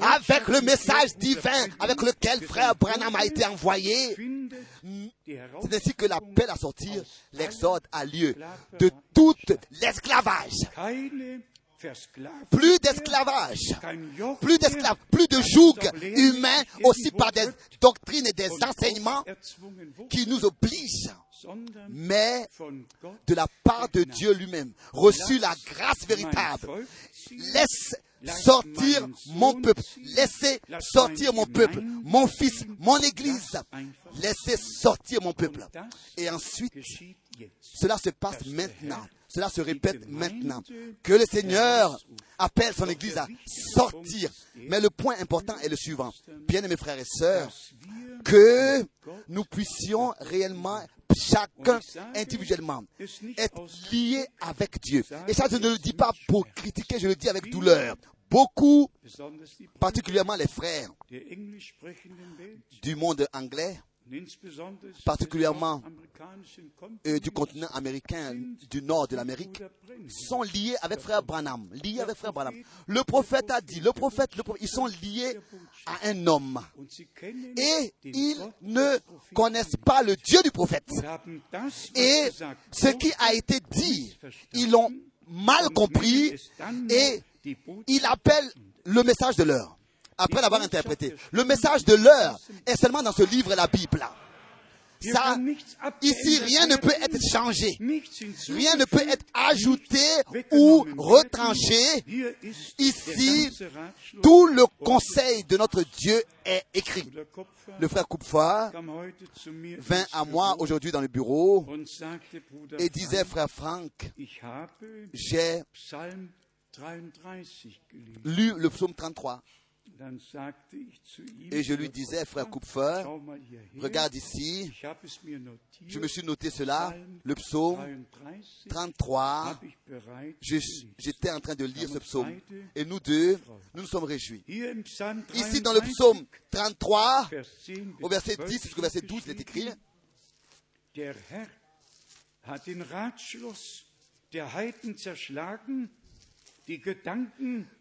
Speaker 1: Avec le message divin avec lequel frère Branham a été envoyé, c'est ainsi que l'appel à sortir, l'exode a lieu de tout l'esclavage. Plus d'esclavage, plus d'esclaves, plus de joug humain aussi par des doctrines et des enseignements qui nous obligent mais de la part de Dieu lui-même, reçu la grâce véritable. Laisse sortir mon peuple, laissez sortir mon peuple, mon fils, mon église, laissez sortir mon peuple. Et ensuite, cela se passe maintenant. Cela se répète maintenant. Que le Seigneur appelle son Église à sortir. Mais le point important est le suivant. Bien aimés frères et sœurs, que nous puissions réellement chacun individuellement être lié avec Dieu. Et ça, je ne le dis pas pour critiquer, je le dis avec douleur. Beaucoup, particulièrement les frères du monde anglais, particulièrement euh, du continent américain, du nord de l'Amérique, sont liés avec frère Branham. Liés avec frère Branham. Le prophète a dit, le prophète, le prophète, ils sont liés à un homme. Et ils ne connaissent pas le Dieu du prophète. Et ce qui a été dit, ils l'ont mal compris et ils appellent le message de l'heure après l'avoir interprété. Le message de l'heure est seulement dans ce livre, la Bible. Ça, ici, rien ne peut être changé. Rien ne peut être ajouté ou retranché. Ici, tout le conseil de notre Dieu est écrit. Le frère Kupfer vint à moi aujourd'hui dans le bureau et disait, frère Franck, j'ai lu le psaume 33. Et je lui disais, frère Kupfer, regarde ici, je me suis noté cela, le psaume 33, j'étais en train de lire ce psaume, et nous deux, nous nous sommes réjouis. Ici dans le psaume 33, au verset 10 jusqu'au verset 12, il est écrit,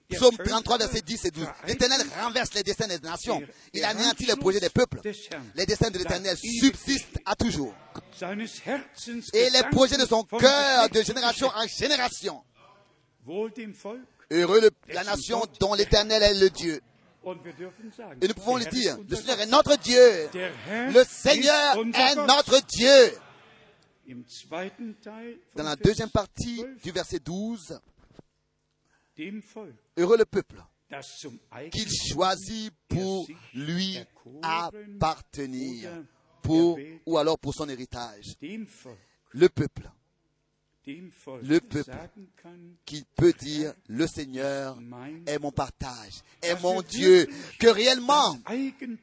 Speaker 1: Psaume 33, verset 10 et 12. L'Éternel renverse les desseins des nations. Il anéantit les projets des peuples. Les desseins de l'Éternel subsistent à toujours. Et les projets de son cœur de génération en génération. Heureux la nation dont l'Éternel est le Dieu. Et nous pouvons le dire, le Seigneur est notre Dieu. Le Seigneur est notre Dieu. Dans la deuxième partie du verset 12, Heureux le peuple. Qu'il choisit pour lui appartenir, pour, ou alors pour son héritage. Le peuple le peuple qui peut dire le Seigneur est mon partage, est mon Dieu, que réellement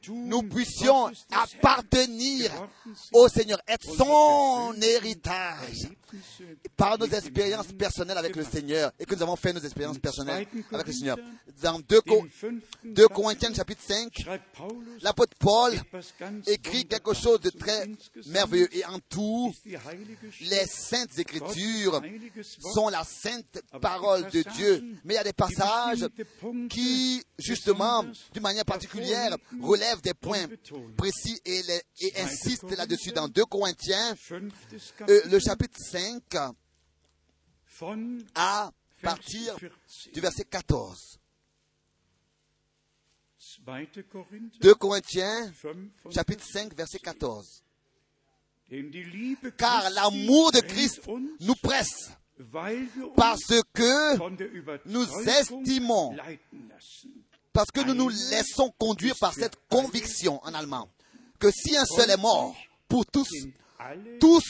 Speaker 1: nous puissions appartenir au Seigneur, être son héritage par nos expériences personnelles avec le Seigneur et que nous avons fait nos expériences personnelles avec le Seigneur. Dans 2, 2 Corinthiens chapitre 5, l'apôtre Paul écrit quelque chose de très merveilleux. Et en tout, les saintes écritures sont la sainte parole de Dieu. Mais il y a des passages qui, justement, d'une manière particulière, relèvent des points précis et, insistent là-dessus dans 2 Corinthiens, euh, le chapitre 5, à partir du verset 14. 2 Corinthiens, chapitre 5, verset 14. Car l'amour de Christ nous presse. Parce que nous estimons, parce que nous nous laissons conduire par cette conviction en allemand, que si un seul est mort, pour tous, tous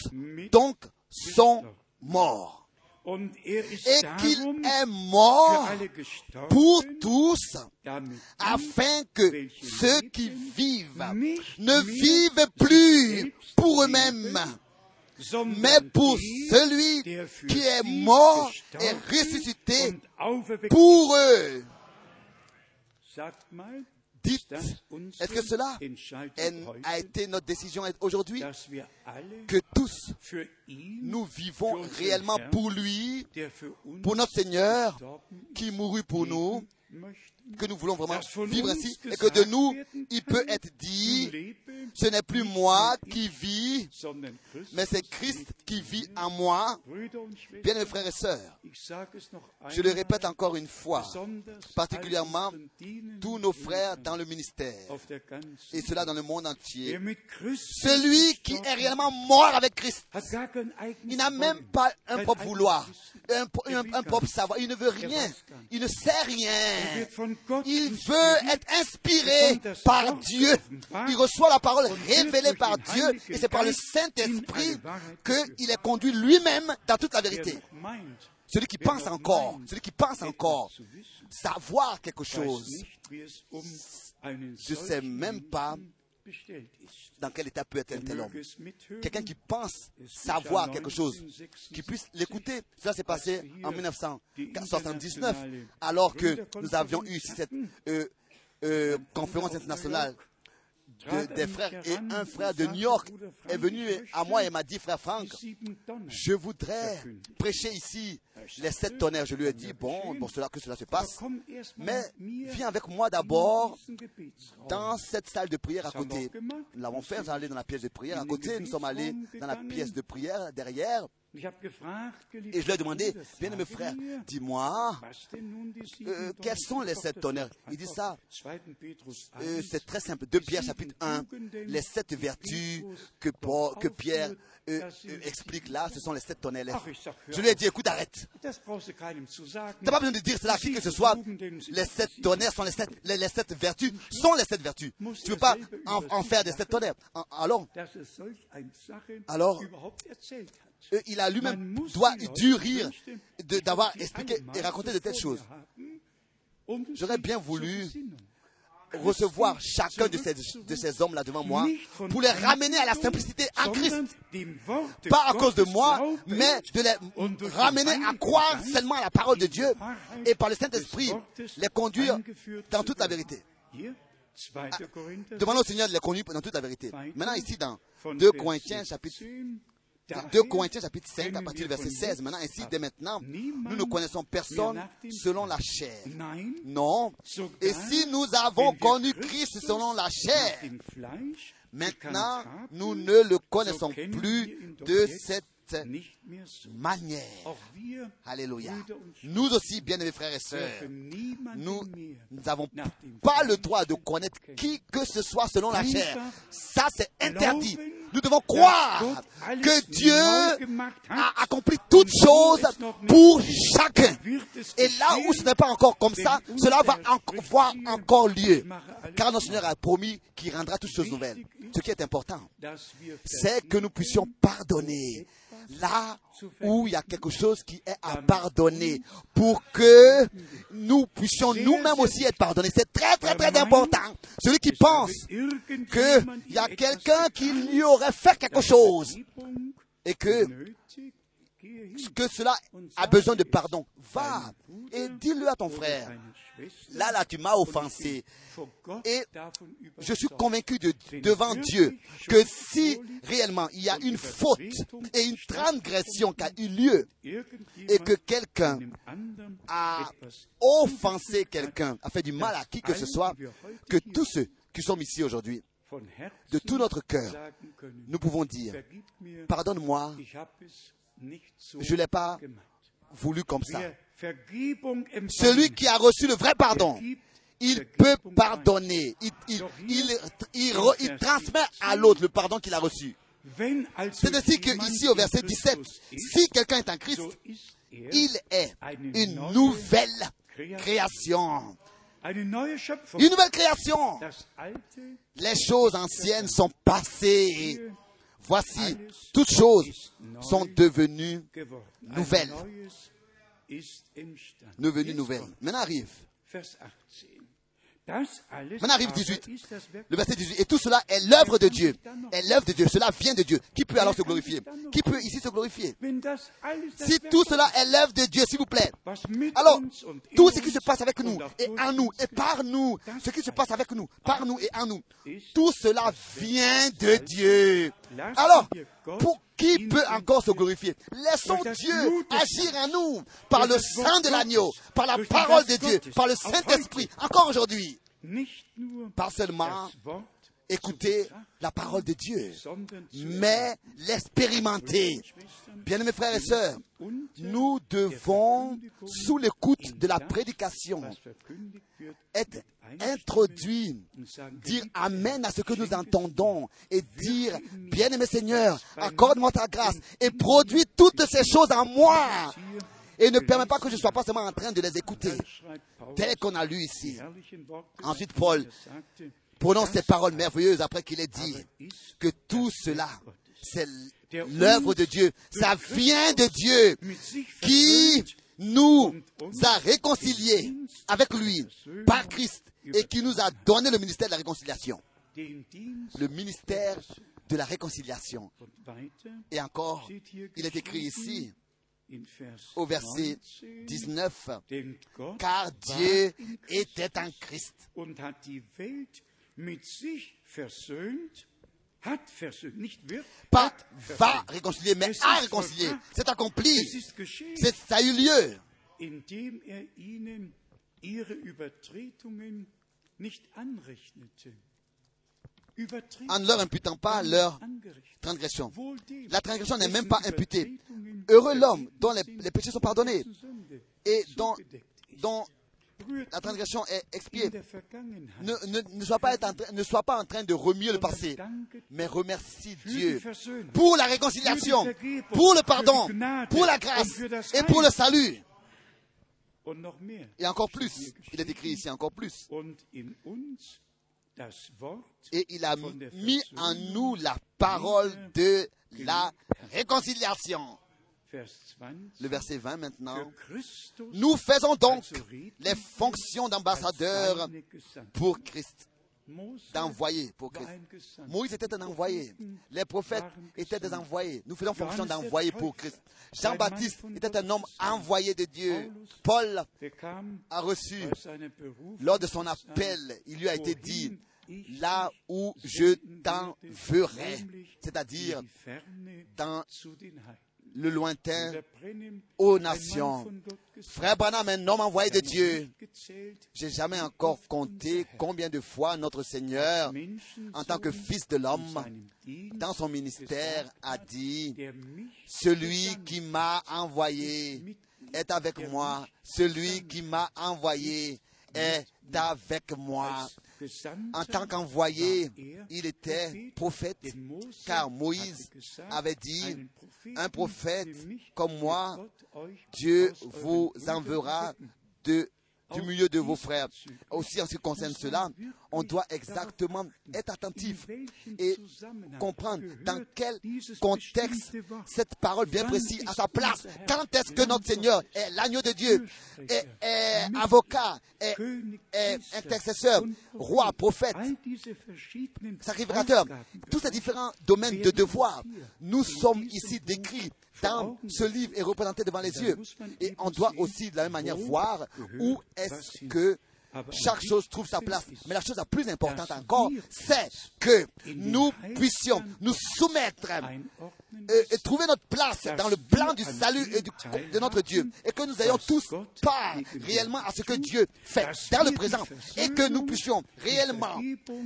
Speaker 1: donc sont morts. Er et qu'il est mort pour tous, afin que ceux qui vivent ne vivent plus pour eux-mêmes, mais pour celui qui est mort et ressuscité pour eux. Dites, est-ce que cela a été notre décision aujourd'hui Que tous, nous vivons réellement pour lui, pour notre Seigneur qui mourut pour nous, que nous voulons vraiment vivre ainsi et que de nous, il peut être dit, ce n'est plus moi qui vis, mais c'est Christ qui vit en moi. Bien mes frères et sœurs, je le répète encore une fois, particulièrement tous nos frères dans le ministère, et cela dans le monde entier. Celui qui est réellement mort avec Christ, il n'a même pas un propre vouloir, un propre savoir, il ne veut rien, il ne sait rien. Il veut être inspiré par Dieu. Il reçoit la parole révélée par Dieu et c'est par le Saint-Esprit qu'il est conduit lui-même dans toute la vérité. Celui qui pense encore, celui qui pense encore savoir quelque chose, je ne sais même pas dans quel état peut être un tel homme? Quelqu'un qui pense savoir quelque chose, qui puisse l'écouter. Cela s'est passé en 1979, alors que nous avions eu cette euh, euh, conférence internationale des frères et un frère de New York est venu à moi et m'a dit, frère Franck, je voudrais prêcher ici les sept tonnerres. Je lui ai dit, bon, pour cela que cela se passe, mais viens avec moi d'abord dans cette salle de prière à côté. Nous l'avons fait, nous sommes dans la pièce de prière à côté, nous sommes allés dans la pièce de prière derrière. Et je lui ai demandé, bien mes frères, dis-moi, euh, quels sont les sept tonnerres Il dit ça, euh, c'est très simple. De Pierre chapitre 1, les sept vertus que, que Pierre euh, explique là, ce sont les sept tonnerres. Je lui ai dit, écoute, arrête. Tu n'as pas besoin de dire cela à qui que ce soit. Les sept tonnerres sont les sept, les, sept vertus, sont les sept vertus. Tu ne veux pas en, faire des sept tonnerres. Alors, alors il a lui-même doit dû rire d'avoir expliqué et raconté de telles choses. J'aurais bien voulu recevoir chacun de ces, de ces hommes-là devant moi pour les ramener à la simplicité en Christ. Pas à cause de moi, mais de les ramener à croire seulement à la parole de Dieu et par le Saint-Esprit les conduire dans toute la vérité. Ah, demandons au Seigneur de les conduire dans toute la vérité. Maintenant, ici, dans 2 Corinthiens, chapitre 2 Corinthiens chapitre 5 à partir du verset 16. Maintenant, ainsi, dès maintenant, nous ne connaissons personne selon la chair. Non. Et si nous avons connu Christ selon la chair, maintenant, nous ne le connaissons plus de cette manière. Alléluia. Nous aussi, bien-aimés frères et sœurs, nous n'avons pas le droit de connaître qui que ce soit selon la chair. Ça, c'est interdit. Nous devons croire que Dieu a accompli toutes choses pour chacun. Et là où ce n'est pas encore comme ça, cela va avoir encore lieu. Car notre Seigneur a promis qu'il rendra toutes choses nouvelles. Ce qui est important, c'est que nous puissions pardonner là où il y a quelque chose qui est à pardonner pour que nous puissions nous-mêmes aussi être pardonnés. C'est très, très, très important. Celui qui pense qu'il y a quelqu'un qui lui aurait fait quelque chose et que que cela a besoin de pardon, va et dis-le à ton frère. Là, là, tu m'as offensé. Et je suis convaincu de, devant Dieu que si réellement il y a une faute et une transgression qui a eu lieu et que quelqu'un a offensé quelqu'un, a fait du mal à qui que ce soit, que tous ceux qui sont ici aujourd'hui, de tout notre cœur, nous pouvons dire, pardonne-moi, je ne l'ai pas voulu comme ça. Celui qui a reçu le vrai pardon, il peut pardonner. Il, transmet à l'autre le pardon qu'il a reçu. C'est ainsi que ici au verset 17, si quelqu'un est en Christ, il est une nouvelle création. Une nouvelle création. Les choses anciennes sont passées. Voici, toutes choses sont devenues nouvelles devenu nouvelle. Maintenant arrive. Maintenant arrive 18. Le verset 18. Et tout cela est l'œuvre de Dieu. Est l'œuvre de Dieu. Cela vient de Dieu. Qui peut alors se glorifier? Qui peut ici se glorifier? Si tout cela est l'œuvre de Dieu, s'il vous plaît. Alors, tout ce qui se passe avec nous et en nous et par nous, ce qui se passe avec nous, par nous et en nous, tout cela vient de Dieu. Alors, pour qui peut encore se glorifier? Laissons Dieu agir en nous par le sang de l'agneau, par la parole de Dieu, par le Saint-Esprit, encore aujourd'hui. Pas seulement écouter la parole de Dieu, mais l'expérimenter. Bien mes frères et sœurs, nous devons, sous l'écoute de la prédication, être introduits, dire Amen à ce que nous entendons et dire, bien-aimé Seigneur, accorde-moi ta grâce et produis toutes ces choses en moi et ne permets pas que je ne sois pas seulement en train de les écouter, tel qu'on a lu ici. Ensuite, Paul prononce ces paroles merveilleuses après qu'il ait dit que tout cela, c'est l'œuvre de Dieu. Ça vient de Dieu qui nous a réconciliés avec lui par Christ et qui nous a donné le ministère de la réconciliation. Le ministère de la réconciliation. Et encore, il est écrit ici, au verset 19, car Dieu était en Christ pas va réconcilier, mais a réconcilié. C'est accompli. Ça a eu lieu. En ne leur imputant pas leur transgression. La transgression n'est même pas imputée. Heureux l'homme dont les, les, péchés sont pardonnés et dont, dont la transgression est expiée. Ne, ne, sois pas ne sois pas en train de remuer le passé, mais remercie Dieu pour la réconciliation, pour le pardon, pour la grâce et pour le salut. Et encore plus, il est écrit ici encore plus. Et il a mis en nous la parole de la réconciliation. Le verset 20 maintenant. Nous faisons donc les fonctions d'ambassadeur pour Christ d'envoyer pour Christ. Moïse était un envoyé. Les prophètes étaient des envoyés. Nous faisons fonction d'envoyer pour Christ. Jean-Baptiste était un homme envoyé de Dieu. Paul a reçu, lors de son appel, il lui a été dit, là où je t'enverrai, c'est-à-dire dans le lointain aux nations. Frère Branham, un homme envoyé de Dieu. J'ai jamais encore compté combien de fois notre Seigneur, en tant que fils de l'homme, dans son ministère, a dit, celui qui m'a envoyé est avec moi. Celui qui m'a envoyé est avec moi. En tant qu'envoyé, il était prophète, car Moïse avait dit, un prophète comme moi, Dieu vous enverra de du milieu de vos frères. Aussi en ce qui concerne cela, on doit exactement être attentif et comprendre dans quel contexte cette parole bien précise à sa place. Quand est-ce que notre Seigneur est l'agneau de Dieu, est, avocat, est, est, intercesseur, roi, prophète, sacrificateur, tous ces différents domaines de devoir, nous sommes ici décrits dans ce livre est représenté devant les yeux. Et on doit aussi de la même manière voir où est-ce que chaque chose trouve sa place. Mais la chose la plus importante encore, c'est que nous puissions nous soumettre euh, et trouver notre place dans le plan du salut et de notre Dieu. Et que nous ayons tous part réellement à ce que Dieu fait dans le présent. Et que nous puissions réellement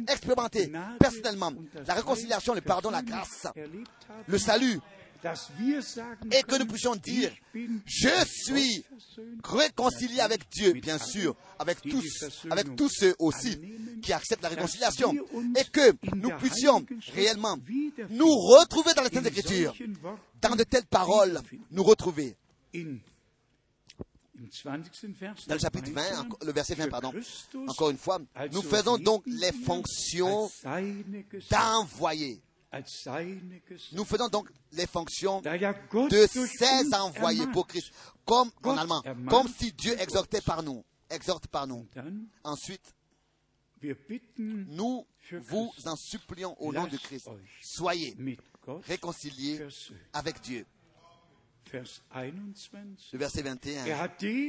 Speaker 1: expérimenter personnellement la réconciliation, le pardon, la grâce, le salut et que nous puissions dire, je suis réconcilié avec Dieu, bien sûr, avec tous, avec tous ceux aussi qui acceptent la réconciliation, et que nous puissions réellement nous retrouver dans les Saintes Écritures, dans de telles paroles, nous retrouver. Dans le chapitre 20, le verset 20, pardon, encore une fois, nous faisons donc les fonctions d'envoyer nous faisons donc les fonctions de ces envoyés pour Christ, comme en allemand, comme si Dieu exhortait par nous, exhorte par nous. Ensuite, nous vous en supplions au nom de Christ, soyez réconciliés avec Dieu. Le verset 21.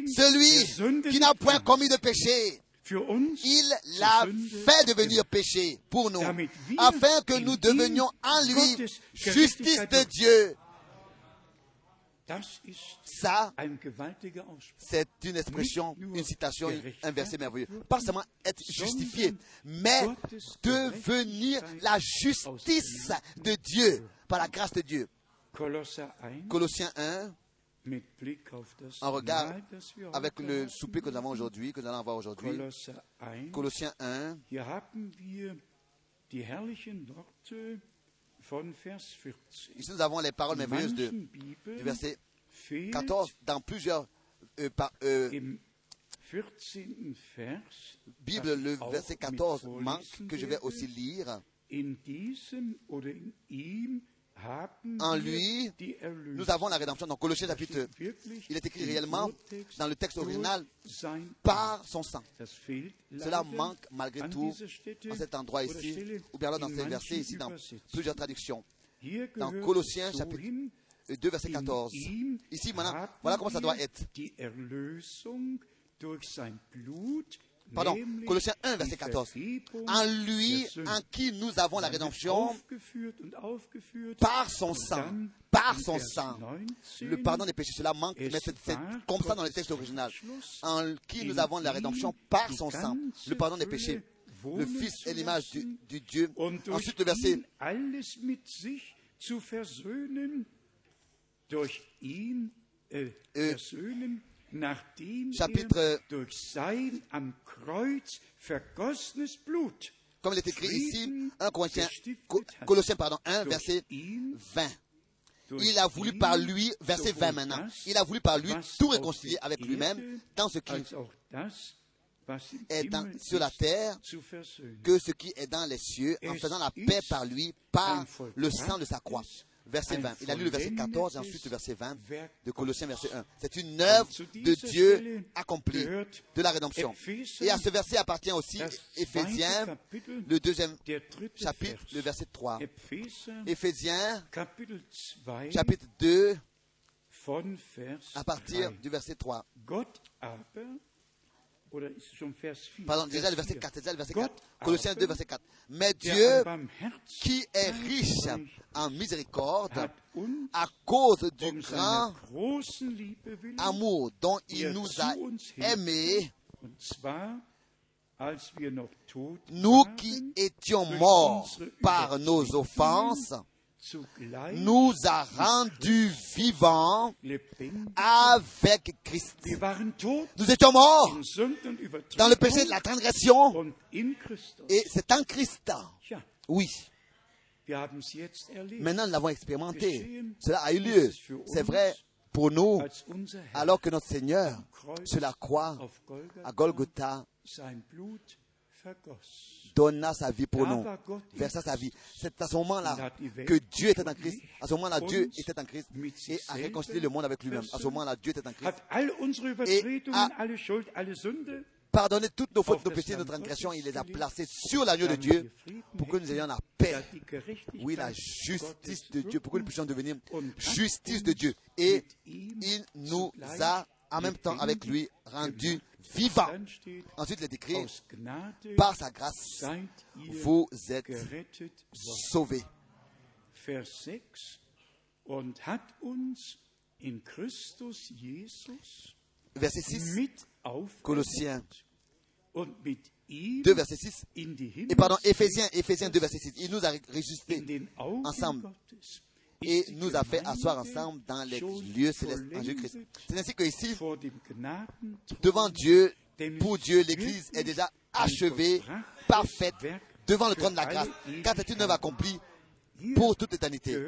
Speaker 1: Celui qui n'a point commis de péché, il l'a fait devenir péché pour nous, afin que nous devenions en lui justice de Dieu. Ça, c'est une expression, une citation, un verset merveilleux. Pas seulement être justifié, mais devenir la justice de Dieu par la grâce de Dieu. Colossiens 1, en regard avec le souper que nous avons aujourd'hui, que nous allons avoir aujourd'hui, Colossiens 1, Ici, nous avons les paroles merveilleuses de, du verset 14 dans plusieurs euh, euh, Bible, le verset 14 manque, que je vais aussi lire. En lui, nous avons la rédemption. Dans Colossiens chapitre, il est écrit réellement dans le texte original par son sang. Cela manque malgré tout en cet endroit ici, ou bien là dans ces versets ici, dans plusieurs traductions. Dans Colossiens chapitre 2, verset 14. Ici, maintenant, voilà comment ça doit être. Pardon, Colossiens 1, verset 14. En lui, en qui nous avons la rédemption, par son sang, par son sang, le pardon des péchés, cela manque, mais c'est comme ça dans le texte original. En qui nous avons la rédemption, par son sang, le pardon des péchés. Le Fils est l'image du, du, Dieu. Ensuite, le verset. Euh, chapitre comme il est écrit ici, 1 Corinthiens, Colossiens, pardon, 1, verset 20. Il a voulu par lui, verset 20 maintenant, il a voulu par lui tout réconcilier avec lui-même dans ce qui est dans, sur la terre que ce qui est dans les cieux, en faisant la paix par lui, par le sang de sa croix. Verset 20. Il a lu le verset 14 et ensuite le verset 20 de Colossiens, verset 1. C'est une œuvre de Dieu accomplie, de la rédemption. Et à ce verset appartient aussi Éphésiens, le deuxième chapitre, le verset 3. Éphésiens, chapitre 2, à partir du verset 3. Pardon, déjà le verset 4, déjà le verset 4. Colossiens 2, verset 4. Mais Dieu, qui est riche en miséricorde, à cause du grand amour dont il nous a aimés, nous qui étions morts par nos offenses, nous a rendus vivants avec Christ. Nous étions morts dans le péché de la transgression et c'est en Christ. Oui. Maintenant, nous l'avons expérimenté. Cela a eu lieu. C'est vrai pour nous, alors que notre Seigneur, sur la croix, à Golgotha, donna sa vie pour nous, versa sa vie. C'est à ce moment-là que Dieu était en Christ. À ce moment-là, Dieu était en Christ et a réconcilié le monde avec lui-même. À ce moment-là, Dieu était en Christ. Et a pardonné toutes nos fautes, nos péchés, nos transgressions. Il les a placés sur l'agneau de Dieu pour que nous ayons la paix. Oui, la justice de Dieu, pour que nous puissions devenir justice de Dieu? Et il nous a en même temps avec lui rendu vivant. Ensuite, il est écrit, par sa grâce, vous êtes sauvés. Verset 6, Colossiens. 2, verset 6, et pardon, Éphésiens, Éphésiens 2, verset 6, il nous a ressuscités ensemble et nous a fait asseoir ensemble dans les lieux célestes en Jésus-Christ. C'est ainsi que ici, devant Dieu, pour Dieu, l'Église est déjà achevée, parfaite, devant le trône de la grâce, car c'est une œuvre accomplie pour toute l'éternité.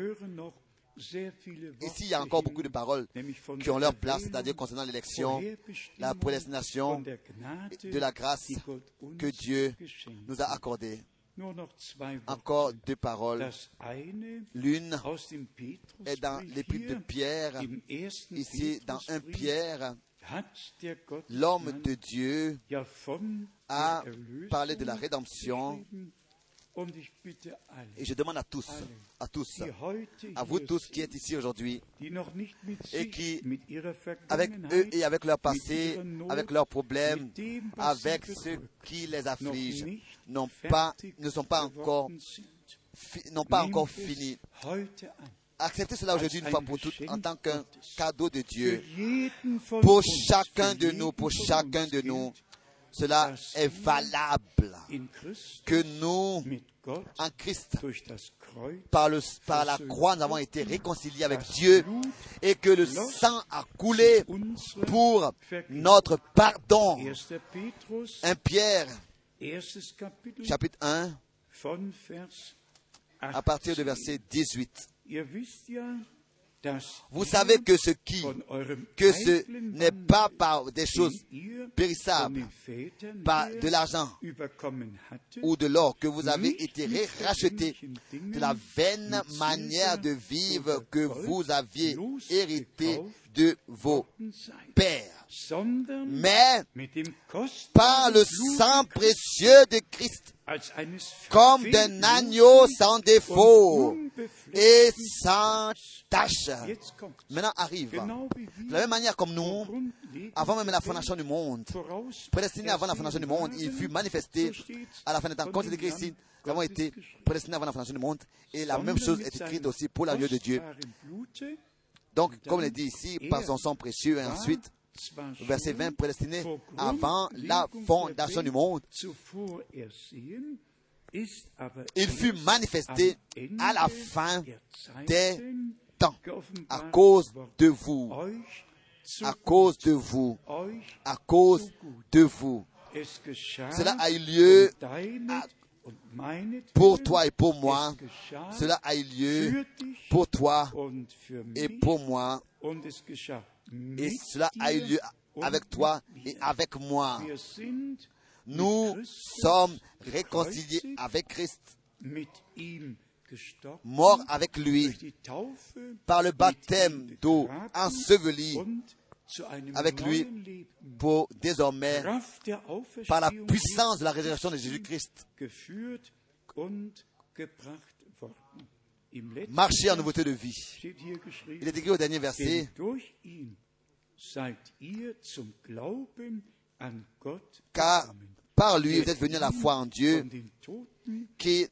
Speaker 1: Ici, il y a encore beaucoup de paroles qui ont leur place, c'est-à-dire concernant l'élection, la prédestination de la grâce que Dieu nous a accordée. Encore deux paroles. L'une est dans l'épître de Pierre, ici dans un Pierre. L'homme de Dieu a parlé de la rédemption. et je demande à tous, à tous, à vous tous qui êtes ici aujourd'hui et qui, avec eux et avec leur passé, avec leurs problèmes, avec ce qui les afflige, n'ont pas, ne sont pas encore, n'ont pas encore fini. Acceptez cela aujourd'hui une fois pour toutes en tant qu'un cadeau de Dieu pour chacun de nous, pour chacun de nous cela est valable que nous, en Christ, par, le, par la croix, nous avons été réconciliés avec Dieu et que le sang a coulé pour notre pardon. 1 Pierre, chapitre 1, à partir du verset 18. Vous savez que ce qui, que ce n'est pas par des choses périssables, par de l'argent ou de l'or que vous avez été rachetés de la vaine manière de vivre que vous aviez hérité de vos pères, mais par le sang précieux de Christ, comme d'un agneau sans défaut et sans tache. Maintenant arrive, de la même manière comme nous, avant même la fondation du monde, prédestiné avant la fondation du monde, il fut manifesté à la fin des temps. Comme c'est écrit ici, nous avons été prédestinés avant la fondation du monde, et la même chose est écrite aussi pour l'agneau de Dieu. Donc, comme il est dit ici, par son sang précieux, et ensuite, verset 20, prédestiné avant la fondation du monde, il fut manifesté à la fin des temps, à cause de vous, à cause de vous, à cause de vous. Cela a eu lieu pour toi et pour moi. Cela a eu lieu pour toi et pour moi. Et cela a eu lieu avec toi et avec moi. Nous sommes réconciliés avec Christ.
Speaker 2: mort avec lui par le baptême d'eau, enseveli avec lui pour désormais, par la puissance de la résurrection de Jésus-Christ, marcher en nouveauté de vie. Il est écrit au dernier verset, car par lui vous êtes venus à la foi en Dieu, qui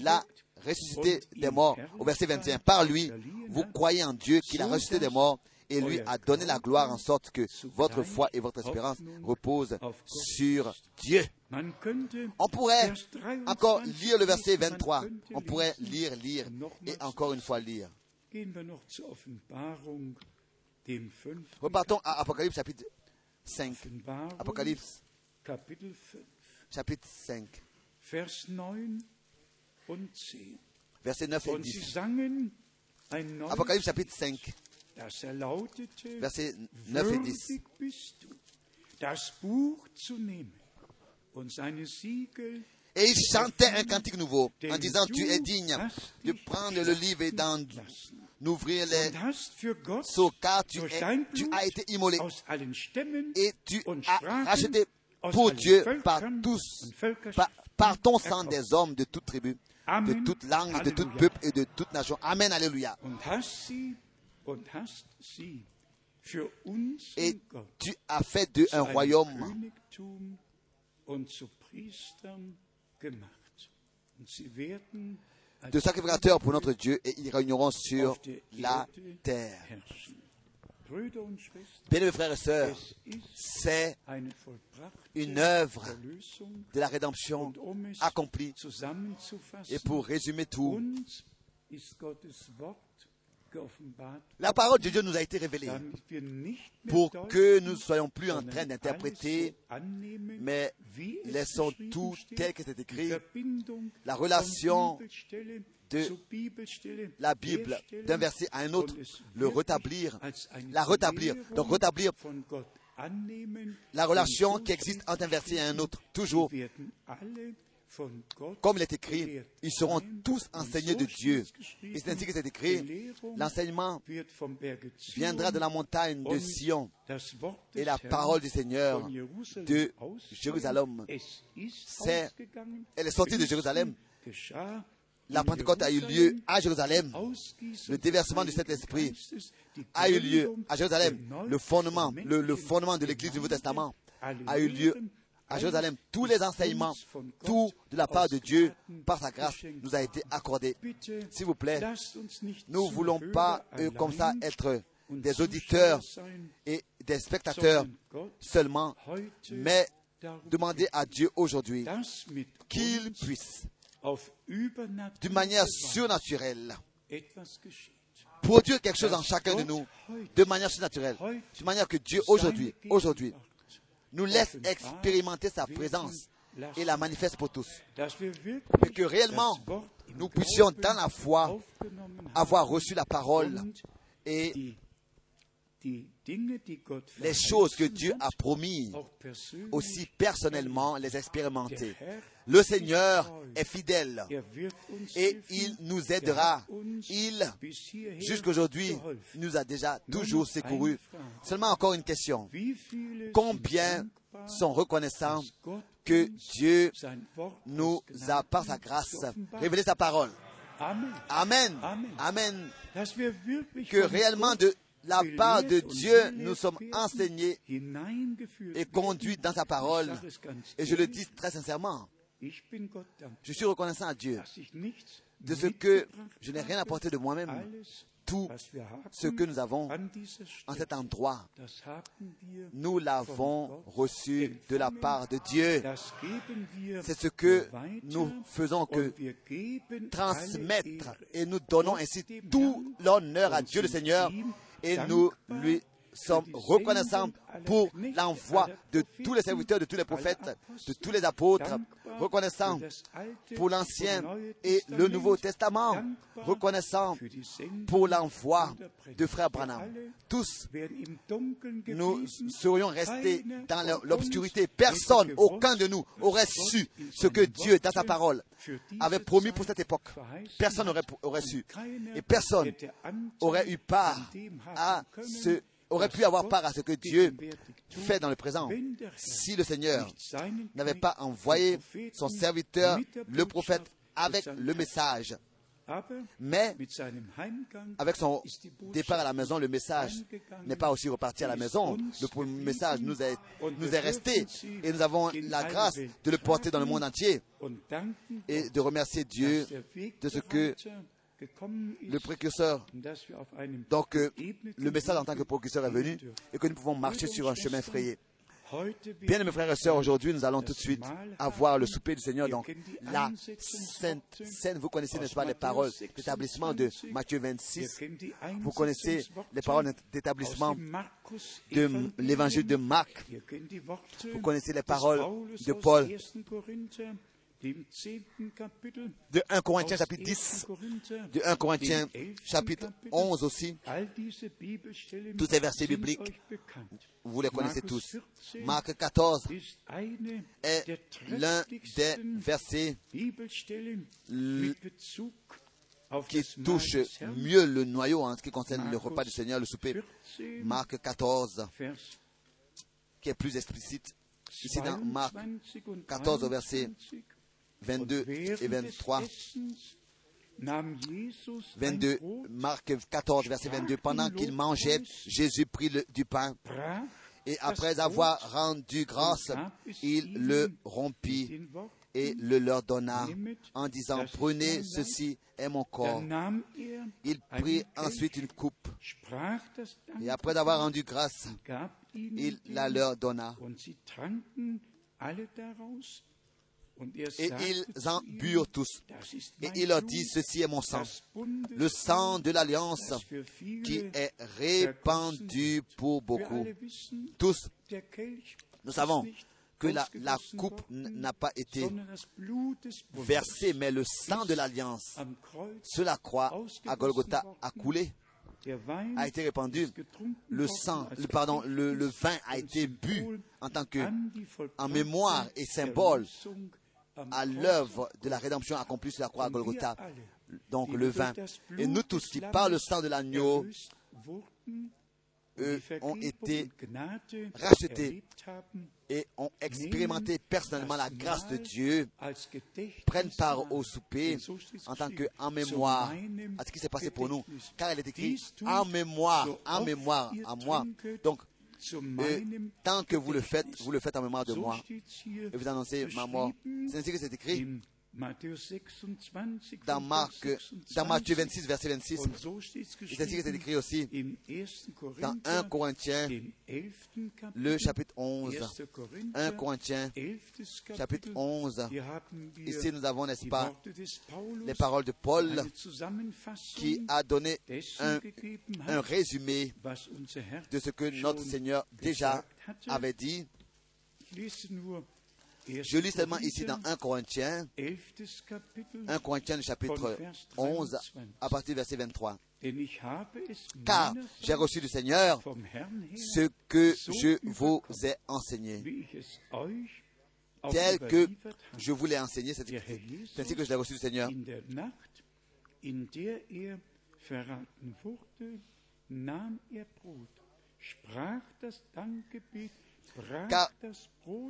Speaker 2: l'a ressuscité des morts. Au verset 21, par lui, vous croyez en Dieu qui l'a ressuscité des morts et lui a donné la gloire en sorte que votre foi et votre espérance reposent sur Dieu. On pourrait encore lire le verset 23. On pourrait lire, lire et encore une fois lire. Repartons à Apocalypse chapitre 5. Apocalypse chapitre 5. Versets 9 et 10. Apocalypse chapitre 5. Versets 9 et 10. Et il chantait un cantique nouveau en disant, tu es digne de prendre le livre et d'en ouvrir les seaux, car tu, tu as été immolé et tu as racheté pour Dieu par tous, par, par ton sang des hommes de toute tribu, de toute langue, de tout peuple et de toute nation. Amen, Alléluia. Et tu as fait d'eux un royaume. de sacrificateurs pour notre Dieu et ils régneront sur la terre. Bien, frères et sœurs, c'est une œuvre de la rédemption accomplie. Et pour résumer tout, la parole de Dieu nous a été révélée pour que nous ne soyons plus en train d'interpréter, mais laissons tout tel que c'est écrit, la relation de la Bible d'un verset à un autre, le rétablir, la rétablir, donc rétablir la relation qui existe entre un verset et un autre, toujours comme il est écrit, ils seront tous enseignés de Dieu. Et c'est ainsi que c'est écrit, l'enseignement viendra de la montagne de Sion et la parole du Seigneur de Jérusalem. C'est, elle est sortie de Jérusalem. La Pentecôte a eu lieu à Jérusalem. Le déversement du Saint-Esprit a eu lieu à Jérusalem. Le fondement, le, le fondement de l'Église du Nouveau Testament a eu lieu à Jérusalem, tous les enseignements, tout de la part de Dieu, par sa grâce, nous a été accordé. S'il vous plaît, nous ne voulons pas euh, comme ça être des auditeurs et des spectateurs seulement, mais demander à Dieu aujourd'hui qu'il puisse, d'une manière surnaturelle, produire quelque chose en chacun de nous, de manière surnaturelle, de manière que Dieu aujourd'hui, aujourd'hui, nous laisse expérimenter sa présence et la manifeste pour tous. Et que réellement, nous puissions dans la foi avoir reçu la parole et les choses que Dieu a promis aussi personnellement les expérimenter. Le Seigneur est fidèle et il nous aidera. Il, jusqu'aujourd'hui, nous a déjà toujours secourus. Seulement encore une question. Combien sont reconnaissants que Dieu nous a, par sa grâce, révélé sa parole Amen. Amen. Que réellement de la part de Dieu, nous sommes enseignés et conduits dans sa parole. Et je le dis très sincèrement. Je suis reconnaissant à Dieu de ce que je n'ai rien apporté de moi-même. Tout ce que nous avons en cet endroit, nous l'avons reçu de la part de Dieu. C'est ce que nous faisons que transmettre et nous donnons ainsi tout l'honneur à Dieu le Seigneur et nous lui
Speaker 1: sommes reconnaissants pour l'envoi de tous les serviteurs, de tous les prophètes, de tous les apôtres, reconnaissants pour l'Ancien et le Nouveau Testament, reconnaissants pour l'envoi de frère Branham. Tous, nous serions restés dans l'obscurité. Personne, aucun de nous aurait su ce que Dieu, dans sa parole, avait promis pour cette époque. Personne n'aurait aurait su. Et personne aurait eu part à ce aurait pu avoir part à ce que Dieu fait dans le présent si le Seigneur n'avait pas envoyé son serviteur, le prophète, avec le message. Mais avec son départ à la maison, le message n'est pas aussi reparti à la maison. Le message nous est, resté et nous avons la grâce de le porter dans le monde entier et de remercier Dieu de ce que le précurseur, donc euh, le message en tant que précurseur est venu et que nous pouvons marcher sur un chemin frayé. Bien, mes frères et sœurs, aujourd'hui, nous allons tout de suite avoir le souper du Seigneur. Donc, la Sainte Seine, vous connaissez, n'est-ce pas, les paroles d'établissement de Matthieu 26. Vous connaissez les paroles d'établissement de l'évangile de Marc? Vous connaissez les paroles de Paul? De 1 Corinthiens chapitre 10, de 1 Corinthiens chapitre 11 aussi, tous ces versets bibliques, vous les connaissez tous. Marc 14 est l'un des versets qui touche mieux le noyau en ce qui concerne le repas du Seigneur, le souper. Marc 14, qui est plus explicite. Ici dans Marc 14 verset 22 et 23. 22, Marc 14, verset 22. Pendant qu'il mangeait, Jésus prit le, du pain et après avoir rendu grâce, il le rompit et le leur donna en disant, prenez ceci est mon corps. Il prit ensuite une coupe et après avoir rendu grâce, il la leur donna. Et ils en burent tous. Et il leur dit, ceci est mon sang, le sang de l'alliance qui est répandu pour beaucoup. Tous, nous savons que la, la coupe n'a pas été versée, mais le sang de l'alliance. sur la croix à Golgotha a coulé. A été répandu, le sang, le, pardon, le, le, vin a été bu en tant que, en mémoire et symbole à l'œuvre de la rédemption accomplie sur la croix à Golgotha, donc le vin. Et nous tous qui, par le sang de l'agneau, ont été rachetés et ont expérimenté personnellement la grâce de Dieu, prennent part au souper en tant que en mémoire à ce qui s'est passé pour nous, car il est écrit en mémoire, en mémoire à moi. Donc, et tant que vous le faites, vous le faites en mémoire de moi. Et vous annoncez ma mort. C'est ainsi que c'est écrit dans, Marc, dans Matthieu 26, verset 26. C'est ainsi que c'est écrit aussi dans 1 Corinthiens, le chapitre 11. 1 Corinthiens, chapitre 11. Ici, nous avons, n'est-ce pas, les paroles de Paul qui a donné un, un résumé de ce que notre Seigneur déjà avait dit. Je lis seulement ici dans 1 Corinthiens, 1 Corinthiens chapitre 11, à partir du verset 23. Car j'ai reçu du Seigneur ce que je vous ai enseigné. Tel que je vous l'ai enseigné, c'est ainsi que je l'ai reçu du Seigneur. Car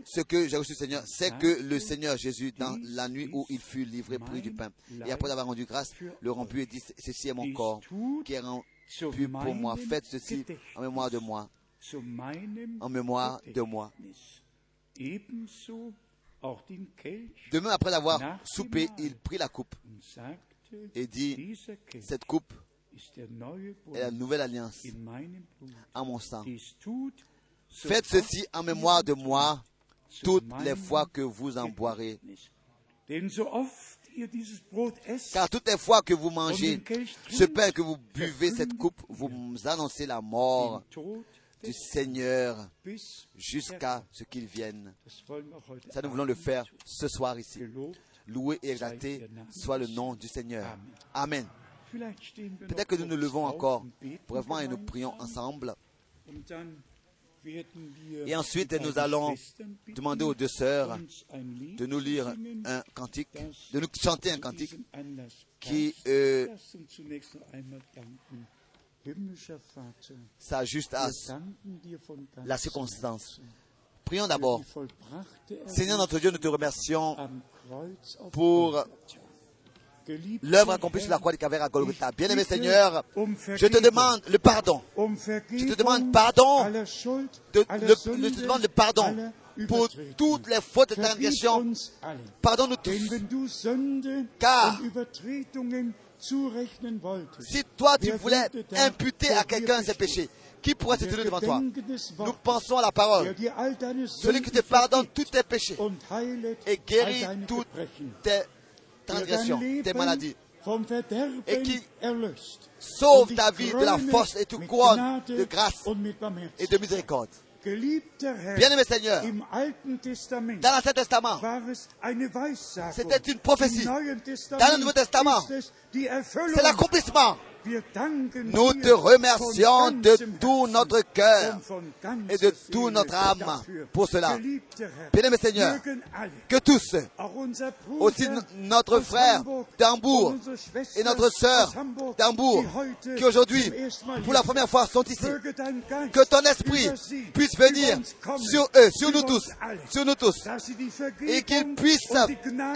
Speaker 1: ce que j'ai reçu, Seigneur, c'est que le Seigneur Jésus, dans la nuit où il fut livré, prit du pain. Et après avoir rendu grâce, le rompu et dit, ceci est mon corps qui est rompu pour moi. Faites ceci en mémoire de moi. En mémoire de moi. Demain, après avoir soupé, il prit la coupe et dit, cette coupe est la nouvelle alliance à mon sang. Faites ceci en mémoire de moi toutes les fois que vous en boirez. Car toutes les fois que vous mangez ce pain, que vous buvez cette coupe, vous annoncez la mort du Seigneur jusqu'à ce qu'il vienne. Ça, nous voulons le faire ce soir ici. Loué et exalté soit le nom du Seigneur. Amen. Peut-être que nous nous levons encore brièvement et nous prions ensemble. Et ensuite, nous allons demander aux deux sœurs de nous lire un cantique, de nous chanter un cantique qui euh, s'ajuste à la circonstance. Prions d'abord. Seigneur notre Dieu, nous te remercions pour l'œuvre accomplie sur la croix du Calvaire à Golgotha. Bien-aimé Seigneur, je te demande le pardon. Je te demande pardon. De, le, je te demande le pardon pour toutes les fautes et transgressions. Pardonne-nous tous. Car si toi tu voulais imputer à quelqu'un ses péchés, qui pourrait se tenir devant toi? Nous pensons à la parole. Celui qui te pardonne tous tes péchés et guérit toutes tes transgressions, tes maladies, et qui sauve ta vie de la force et te couronne de grâce et de miséricorde. Bien-aimé Seigneur, dans l'Ancien Testament, c'était une prophétie. Dans le Nouveau Testament, c'est l'accomplissement. Nous te remercions de tout notre cœur et de toute notre âme pour cela. Bien-aimé Seigneur, que tous, aussi notre frère d'Hambourg et notre sœur d'Hambourg, qui aujourd'hui, pour la première fois, sont ici, que ton esprit puisse venir sur eux, sur nous tous, sur nous tous, et qu'ils puissent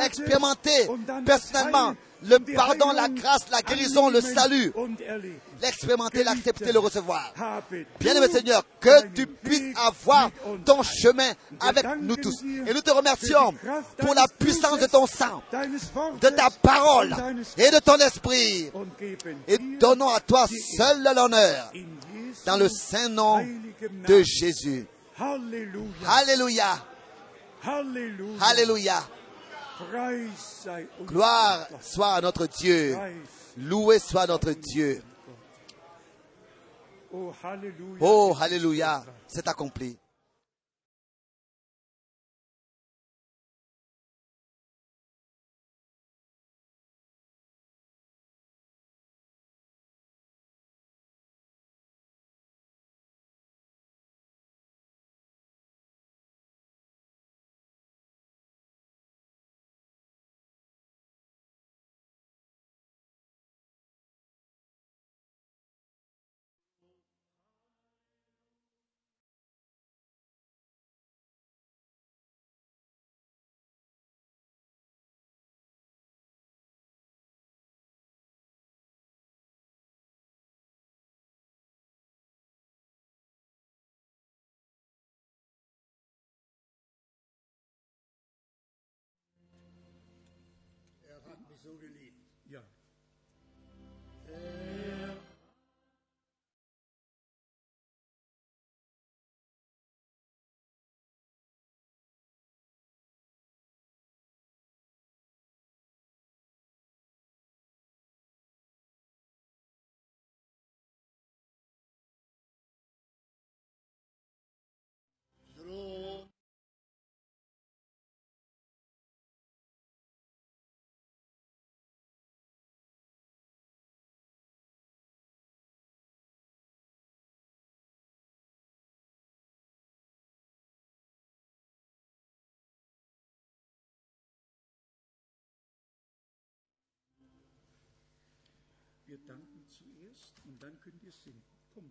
Speaker 1: expérimenter personnellement le pardon, la grâce, la guérison, le salut, l'expérimenter, l'accepter, le recevoir. Bien-aimé Seigneur, que tu puisses avoir ton chemin avec nous tous. Et nous te remercions pour la puissance de ton sang, de ta parole et de ton esprit. Et donnons à toi seul l'honneur dans le saint nom de Jésus. Alléluia. Alléluia. Gloire soit à notre Dieu. Loué soit notre Dieu. Oh, Alléluia. C'est accompli. so relieved.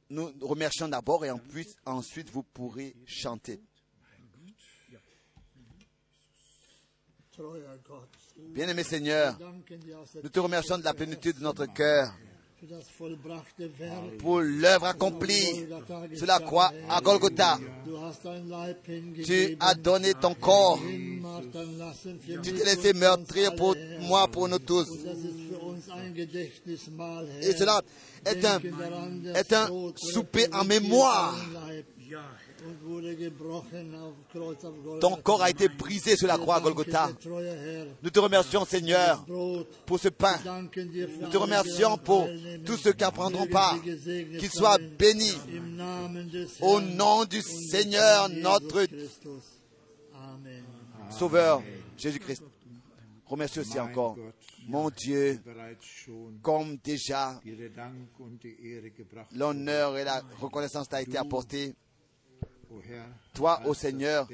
Speaker 1: Nous remercions d'abord et ensuite vous pourrez chanter. Bien-aimé Seigneur, nous te remercions de la plénitude de notre cœur. Pour l'œuvre accomplie sur la croix à Golgotha. Tu as donné ton corps. Tu t'es laissé meurtrir pour moi, pour nous tous. Et cela est un, est un souper en mémoire. Ton corps a été brisé sur la croix à Golgotha. Nous te remercions, Seigneur, pour ce pain. Nous te remercions pour tous ceux qui en prendront part. Qu'ils soient bénis. Au nom du Seigneur, notre Sauveur, Jésus-Christ. Remercie aussi encore, mon Dieu, comme déjà l'honneur et la reconnaissance t'a été apportée toi, ô Seigneur,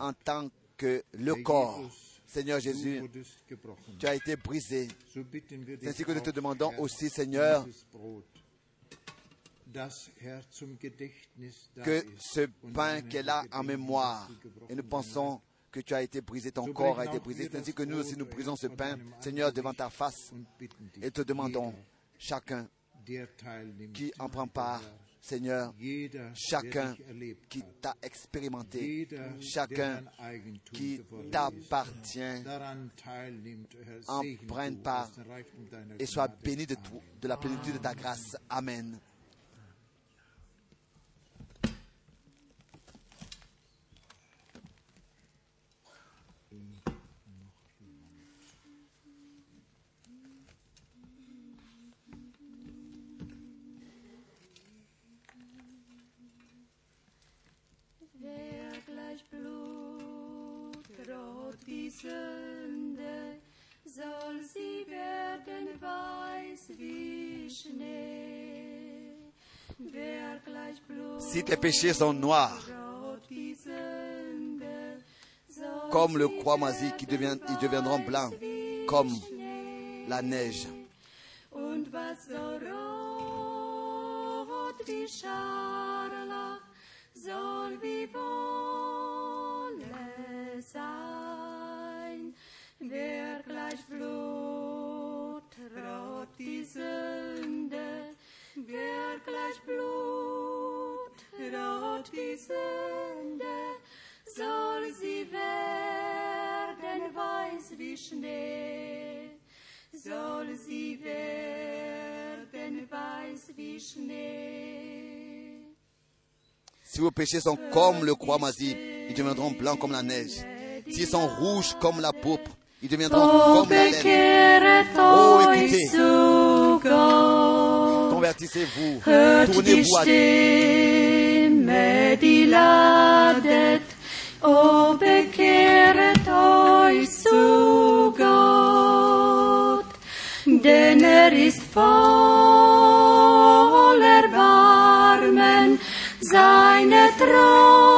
Speaker 1: en tant que le corps, Seigneur Jésus, tu as été brisé. C'est ainsi que nous te demandons aussi, Seigneur, que ce pain est là en mémoire, et nous pensons que tu as été brisé, ton corps a été brisé. C'est ainsi que nous aussi nous brisons ce pain, Seigneur, devant ta face, et te demandons, chacun qui en prend part, Seigneur, chacun qui t'a expérimenté, chacun qui t'appartient, en prenne part et soit béni de, de la plénitude de ta grâce. Amen.
Speaker 3: Sünde, soll sie werden weiß wie Schnee. Wer gleich Blut
Speaker 1: Si tes péchés sont noirs, comme le croix moisi, qui devient, ils deviendront blancs, comme la neige.
Speaker 3: Wie Wer gleich Blut rot die Sünde, wer gleich Blut rot die Sünde, soll sie werden weiß wie Schnee, soll sie werden weiß wie Schnee.
Speaker 1: Si vos péchés sont comme le croix moisi, ils deviendront blancs comme la neige. S'ils sont rouges comme la pourpre, I dimension
Speaker 3: condamnée.
Speaker 1: Oh, écoutez. Convertissez-vous. Tournez-vous à
Speaker 3: Dieu. Ó bekeret ois zu Gott, Den er ist voller Barmen, seine
Speaker 1: tro.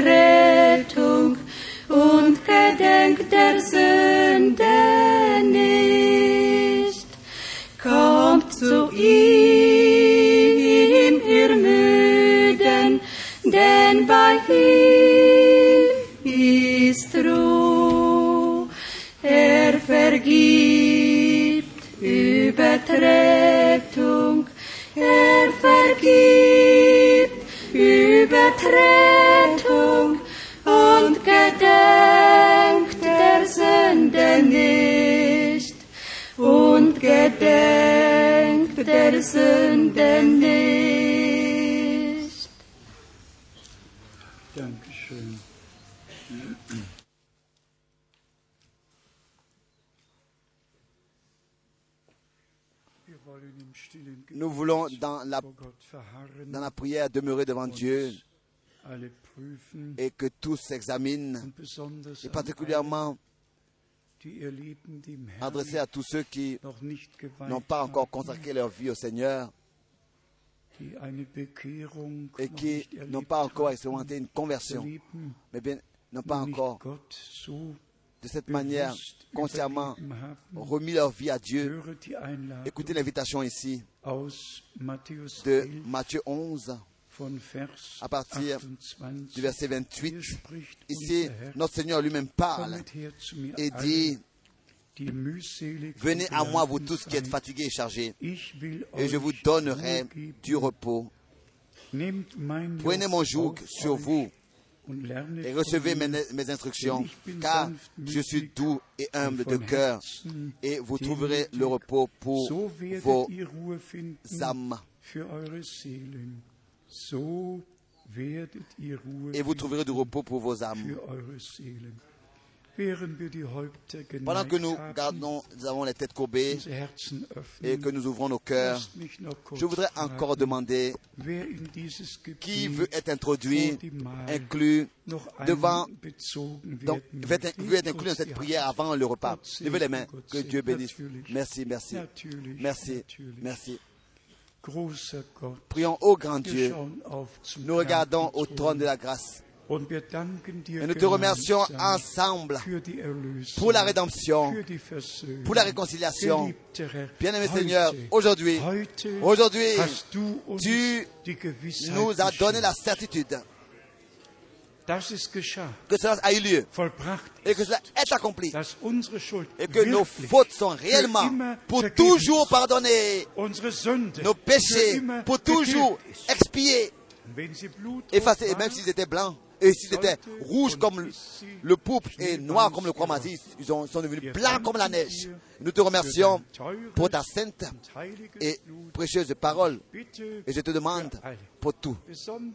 Speaker 1: re dans la prière demeurer devant Dieu et que tous s'examinent, et particulièrement adressé à tous ceux qui n'ont pas encore consacré leur vie au Seigneur et qui n'ont pas encore expérimenté une conversion, mais bien n'ont pas encore de cette manière consciemment remis leur vie à Dieu. Écoutez l'invitation ici. de Matthieu 11 à partir du verset 28. Ici, notre Seigneur lui-même parle et dit, Venez à moi, vous tous qui êtes fatigués et chargés, et je vous donnerai du repos. Prenez mon joug sur vous et recevez mes, instructions, car je suis doux et humble de cœur, et vous trouverez le repos pour vos âmes. Et vous trouverez du repos pour vos âmes. Pendant que nous gardons, nous avons les têtes courbées et que nous ouvrons nos cœurs, je voudrais encore demander qui veut être introduit, inclus devant, donc, veut être inclus dans cette prière avant le repas. Levez les mains. Que Dieu bénisse. Merci, merci. Merci, merci. Prions au grand Dieu. Nous regardons au trône de la grâce. Et nous te remercions ensemble pour la rédemption, pour la réconciliation. Bien-aimé Seigneur, aujourd'hui, aujourd'hui, tu nous as donné la certitude que cela a eu lieu et que cela est accompli et que nos fautes sont réellement pour toujours pardonnées, nos péchés pour toujours expiés, effacés, et même s'ils étaient blancs et s'ils étaient rouges comme le pourpre et noirs comme le croix ils sont devenus blancs comme la neige. Nous te remercions pour ta sainte et précieuse parole. Et je te demande pour tout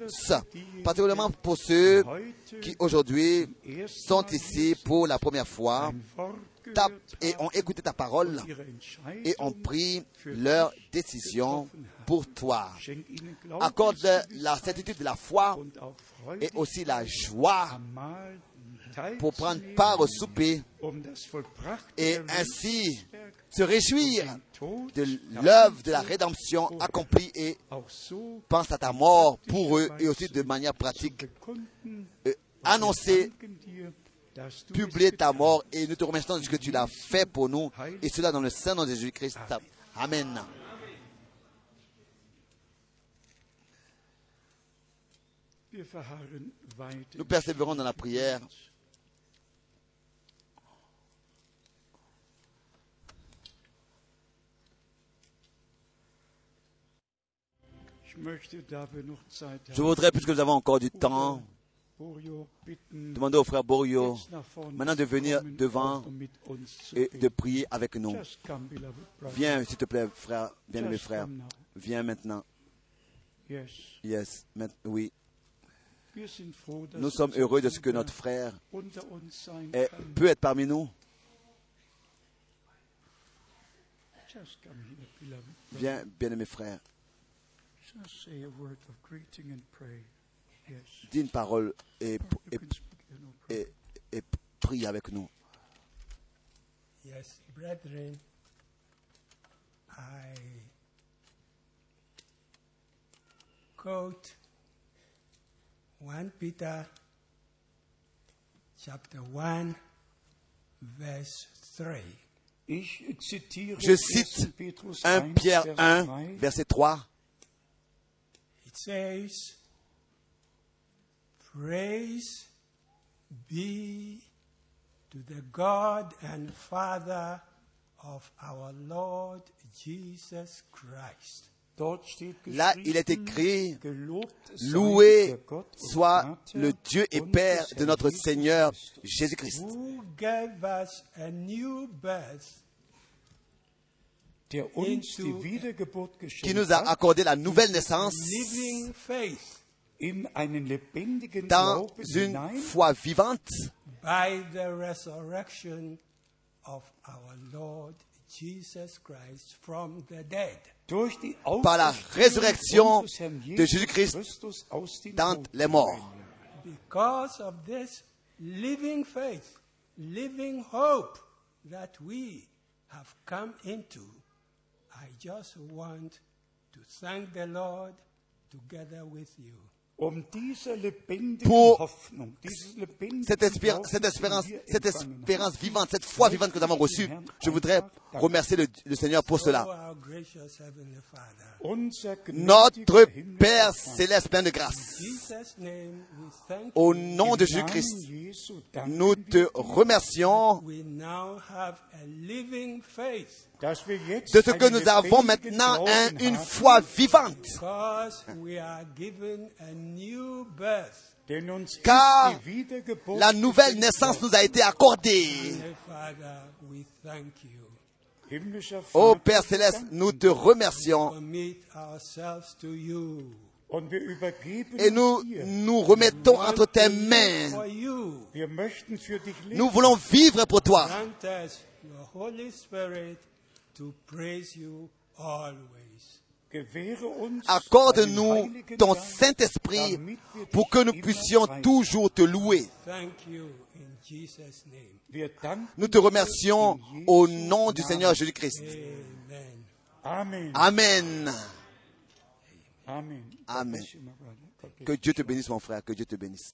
Speaker 1: ça, particulièrement pour ceux qui aujourd'hui sont ici pour la première fois et ont écouté ta parole et ont pris leur décision pour toi. Accorde la certitude de la foi et aussi la joie pour prendre part au souper et ainsi se réjouir de l'œuvre de la rédemption accomplie et pense à ta mort pour eux et aussi de manière pratique euh, annoncer publier ta mort et nous te remercions de ce que tu l'as fait pour nous et cela dans le sein de Jésus-Christ. Amen. Nous persévérons dans la prière. Je voudrais, puisque nous avons encore du temps, demander au frère Borio maintenant de venir devant et de prier avec nous. Viens, s'il te plaît, frère, bien-aimé frère. Viens maintenant. Yes, oui. Nous sommes heureux de ce que notre frère peut être parmi nous. Viens, bien-aimé frère. Dis une parole et, et, et, et prie avec nous.
Speaker 4: Yes, brethren, I quote 1 Peter chapter 1 verse 3.
Speaker 1: Je cite 1 Pierre 1 verset 3.
Speaker 4: It says Praise be to the God and Father of our Lord Jesus Christ.
Speaker 1: Là, il est écrit, loué soit le Dieu et Père de notre Seigneur Jésus-Christ, qui nous a accordé la nouvelle naissance dans une foi vivante
Speaker 4: by the resurrection of our Lord Jesus Christ from the dead.
Speaker 1: par la résurrection de Jésus-Christ dans les morts.
Speaker 4: Because of this living faith, living hope, that we have come into, I just want to thank the Lord together with you.
Speaker 2: Um
Speaker 1: Pour cette, espér-
Speaker 2: Glauben,
Speaker 1: cette espérance, cette vivante, cette foi vivante que nous avons reçue, je voudrais remercier le, le Seigneur pour cela. Notre Père céleste, plein de grâce, au nom de Jésus-Christ, nous te remercions De ce que nous avons maintenant un- une foi vivante,
Speaker 4: because we are given a new birth.
Speaker 2: denn uns
Speaker 1: car la nouvelle naissance nous a été accordée. Ô
Speaker 2: Vater,
Speaker 1: Père céleste, nous te remercions. Et nous nous remettons entre tes mains. Nous voulons vivre pour toi. Accorde-nous ton Saint-Esprit pour que nous puissions toujours te louer.
Speaker 4: Thank you in Jesus' name.
Speaker 2: Wir danken
Speaker 1: Nous te remercions au nom du Seigneur Jésus-Christ.
Speaker 4: Amen.
Speaker 2: Amen.
Speaker 1: Amen. Que Dieu te bénisse, mon frère. Que Dieu te bénisse.